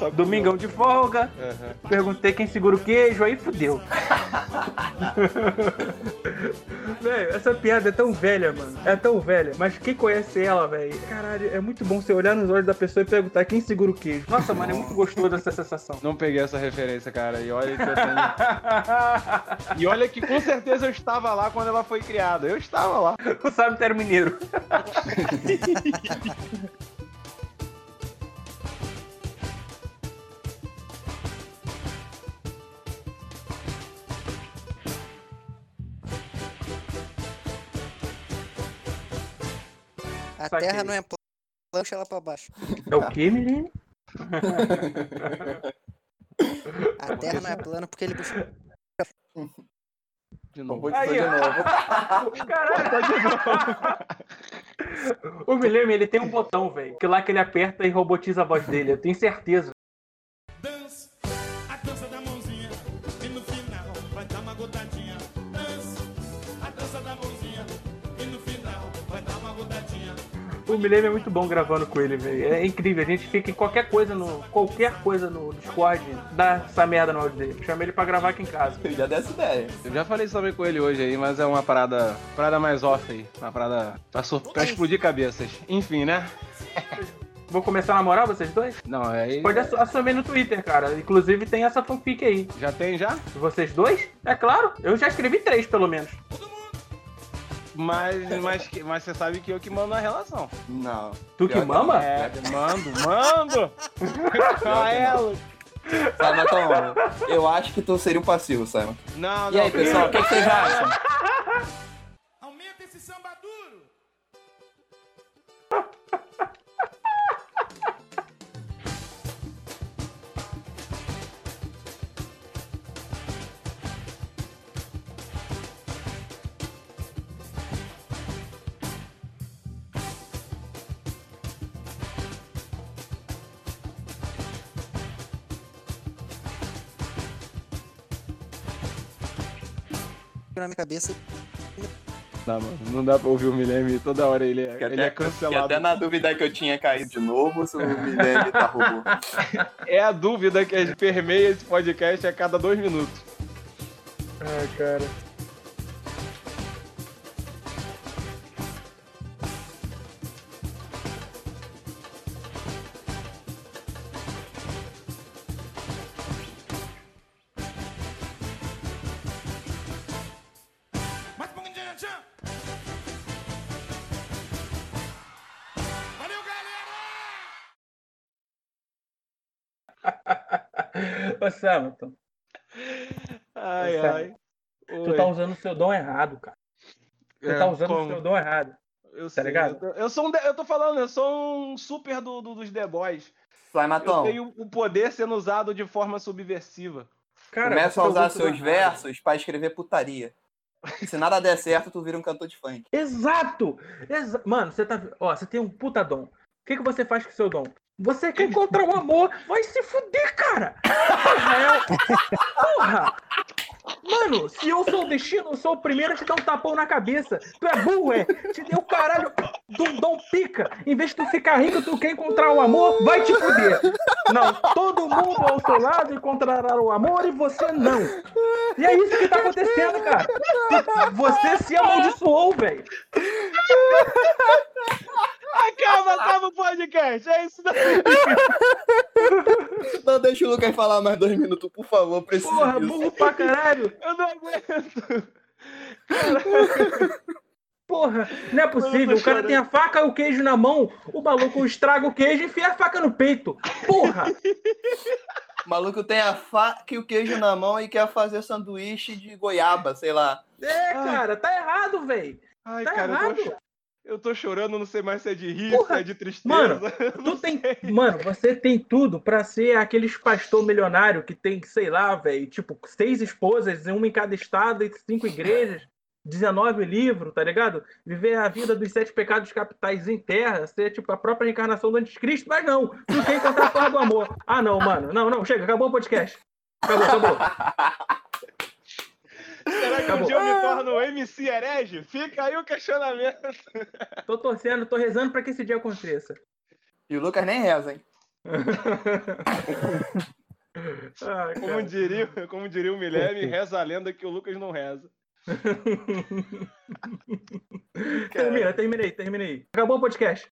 Só Domingão de folga, Aham. perguntei quem segura o queijo, aí fudeu. velho, essa piada é tão velha, mano. É tão velha. Mas quem conhece ela, velho? Caralho, é muito bom você olhar nos olhos da pessoa e perguntar quem segura o queijo. Nossa, mano, é muito gostoso essa sensação. Não peguei essa referência, cara. E olha que eu tenho. E olha que com certeza eu estava lá quando ela foi criada. Eu estava lá. o Sábio era mineiro. A Saquei. terra não é plana, puxa ela pra baixo. É o que, menino? A terra não é plana porque ele puxou. De Então, novo. Aí, de novo. Caralho, O Guilherme, ele tem um botão, velho. Que lá que ele aperta e robotiza a voz dele. Eu tenho certeza. O Guilherme é muito bom gravando com ele, velho. É incrível. A gente fica em qualquer coisa no. Qualquer coisa no Discord, dá essa merda no áudio dele. Chama ele pra gravar aqui em casa. Eu já dei essa ideia. Eu já falei também com ele hoje aí, mas é uma parada, parada mais off aí. Uma parada pra, sur- pra explodir cabeças. Enfim, né? Vou começar a namorar vocês dois? Não, aí. Pode assu- assumir no Twitter, cara. Inclusive tem essa fanfic aí. Já tem já? Vocês dois? É claro. Eu já escrevi três, pelo menos. Mas, mas, que- mas você sabe que eu que mando a relação. Não. Tu que mama? É, mando, mando! a ela! Simon, então, eu acho que tu seria o passivo, Simon. Não, não. E aí, pessoal, o que, que vocês acham? Aumenta esse samba duro. Na minha cabeça. Não, mano, não dá pra ouvir o Milene toda hora, ele é, Que ele é cancelado. até na dúvida que eu tinha caído de novo se o Guilherme tá robô. É a dúvida que a gente permeia esse podcast a cada dois minutos. Ai, cara. Samuel, Ai, ai. tu tá usando o seu dom errado, cara. Tu É, tá usando como? o seu dom errado. Eu sei, ligado? Eu, tô- eu sou um. de- Eu tô falando, eu sou um super do, do- dos The Boys. Vai, Eu Matão. tenho o poder sendo usado de forma subversiva. Cara, Começa a usar seus versos pra escrever putaria. Se nada der certo, tu vira um cantor de funk. Exato! Exa- Mano, você tá. Ó, você tem um puta dom. O que, que você faz com o seu dom? Você quer encontrar o amor, vai se fuder, cara! Porra! é- Porra! Mano, se eu sou o destino, eu sou o primeiro a te dar um tapão na cabeça. Tu é burro, é? Te deu caralho um dom pica. Em vez de tu ficar rico, tu quer encontrar o amor, vai te fuder. Não, todo mundo ao seu lado encontrará o amor e você não. E é isso que tá acontecendo, cara. Você se amaldiçoou, velho. Acaba, acaba o podcast. É isso daí. Não, deixa o Lucas falar mais dois minutos, por favor. Preciso Porra, disso. burro pra caralho. Eu não aguento. Porra, não é possível. O cara tem a faca e o queijo na mão. O maluco estraga o queijo e enfia a faca no peito. Porra! O maluco tem a faca e o queijo na mão e quer fazer sanduíche de goiaba, sei lá. É, cara, tá errado, velho. Ai, Tá cara, eu errado. Eu tô chorando, não sei mais se é de rir, Porra, se é de tristeza. mano, Tu tem. Mano, você tem tudo pra ser aqueles pastor milionário que tem, sei lá, velho, tipo, seis esposas, uma em cada estado e cinco igrejas, 19 livros, tá ligado? Viver a vida dos sete pecados capitais em terra, ser tipo a própria reencarnação do anticristo, mas não, tu quer encontrar a porra do amor. Ah, não, mano, não, não, chega, acabou o podcast. Acabou, acabou. Será que um dia eu me torno o MC herege? Fica aí o questionamento. Tô torcendo, tô rezando pra que esse dia aconteça. E o Lucas nem reza, hein? Ai, Como diria, como diria o Milene, reza a lenda que o Lucas não reza. Termina, terminei, terminei. Acabou o podcast.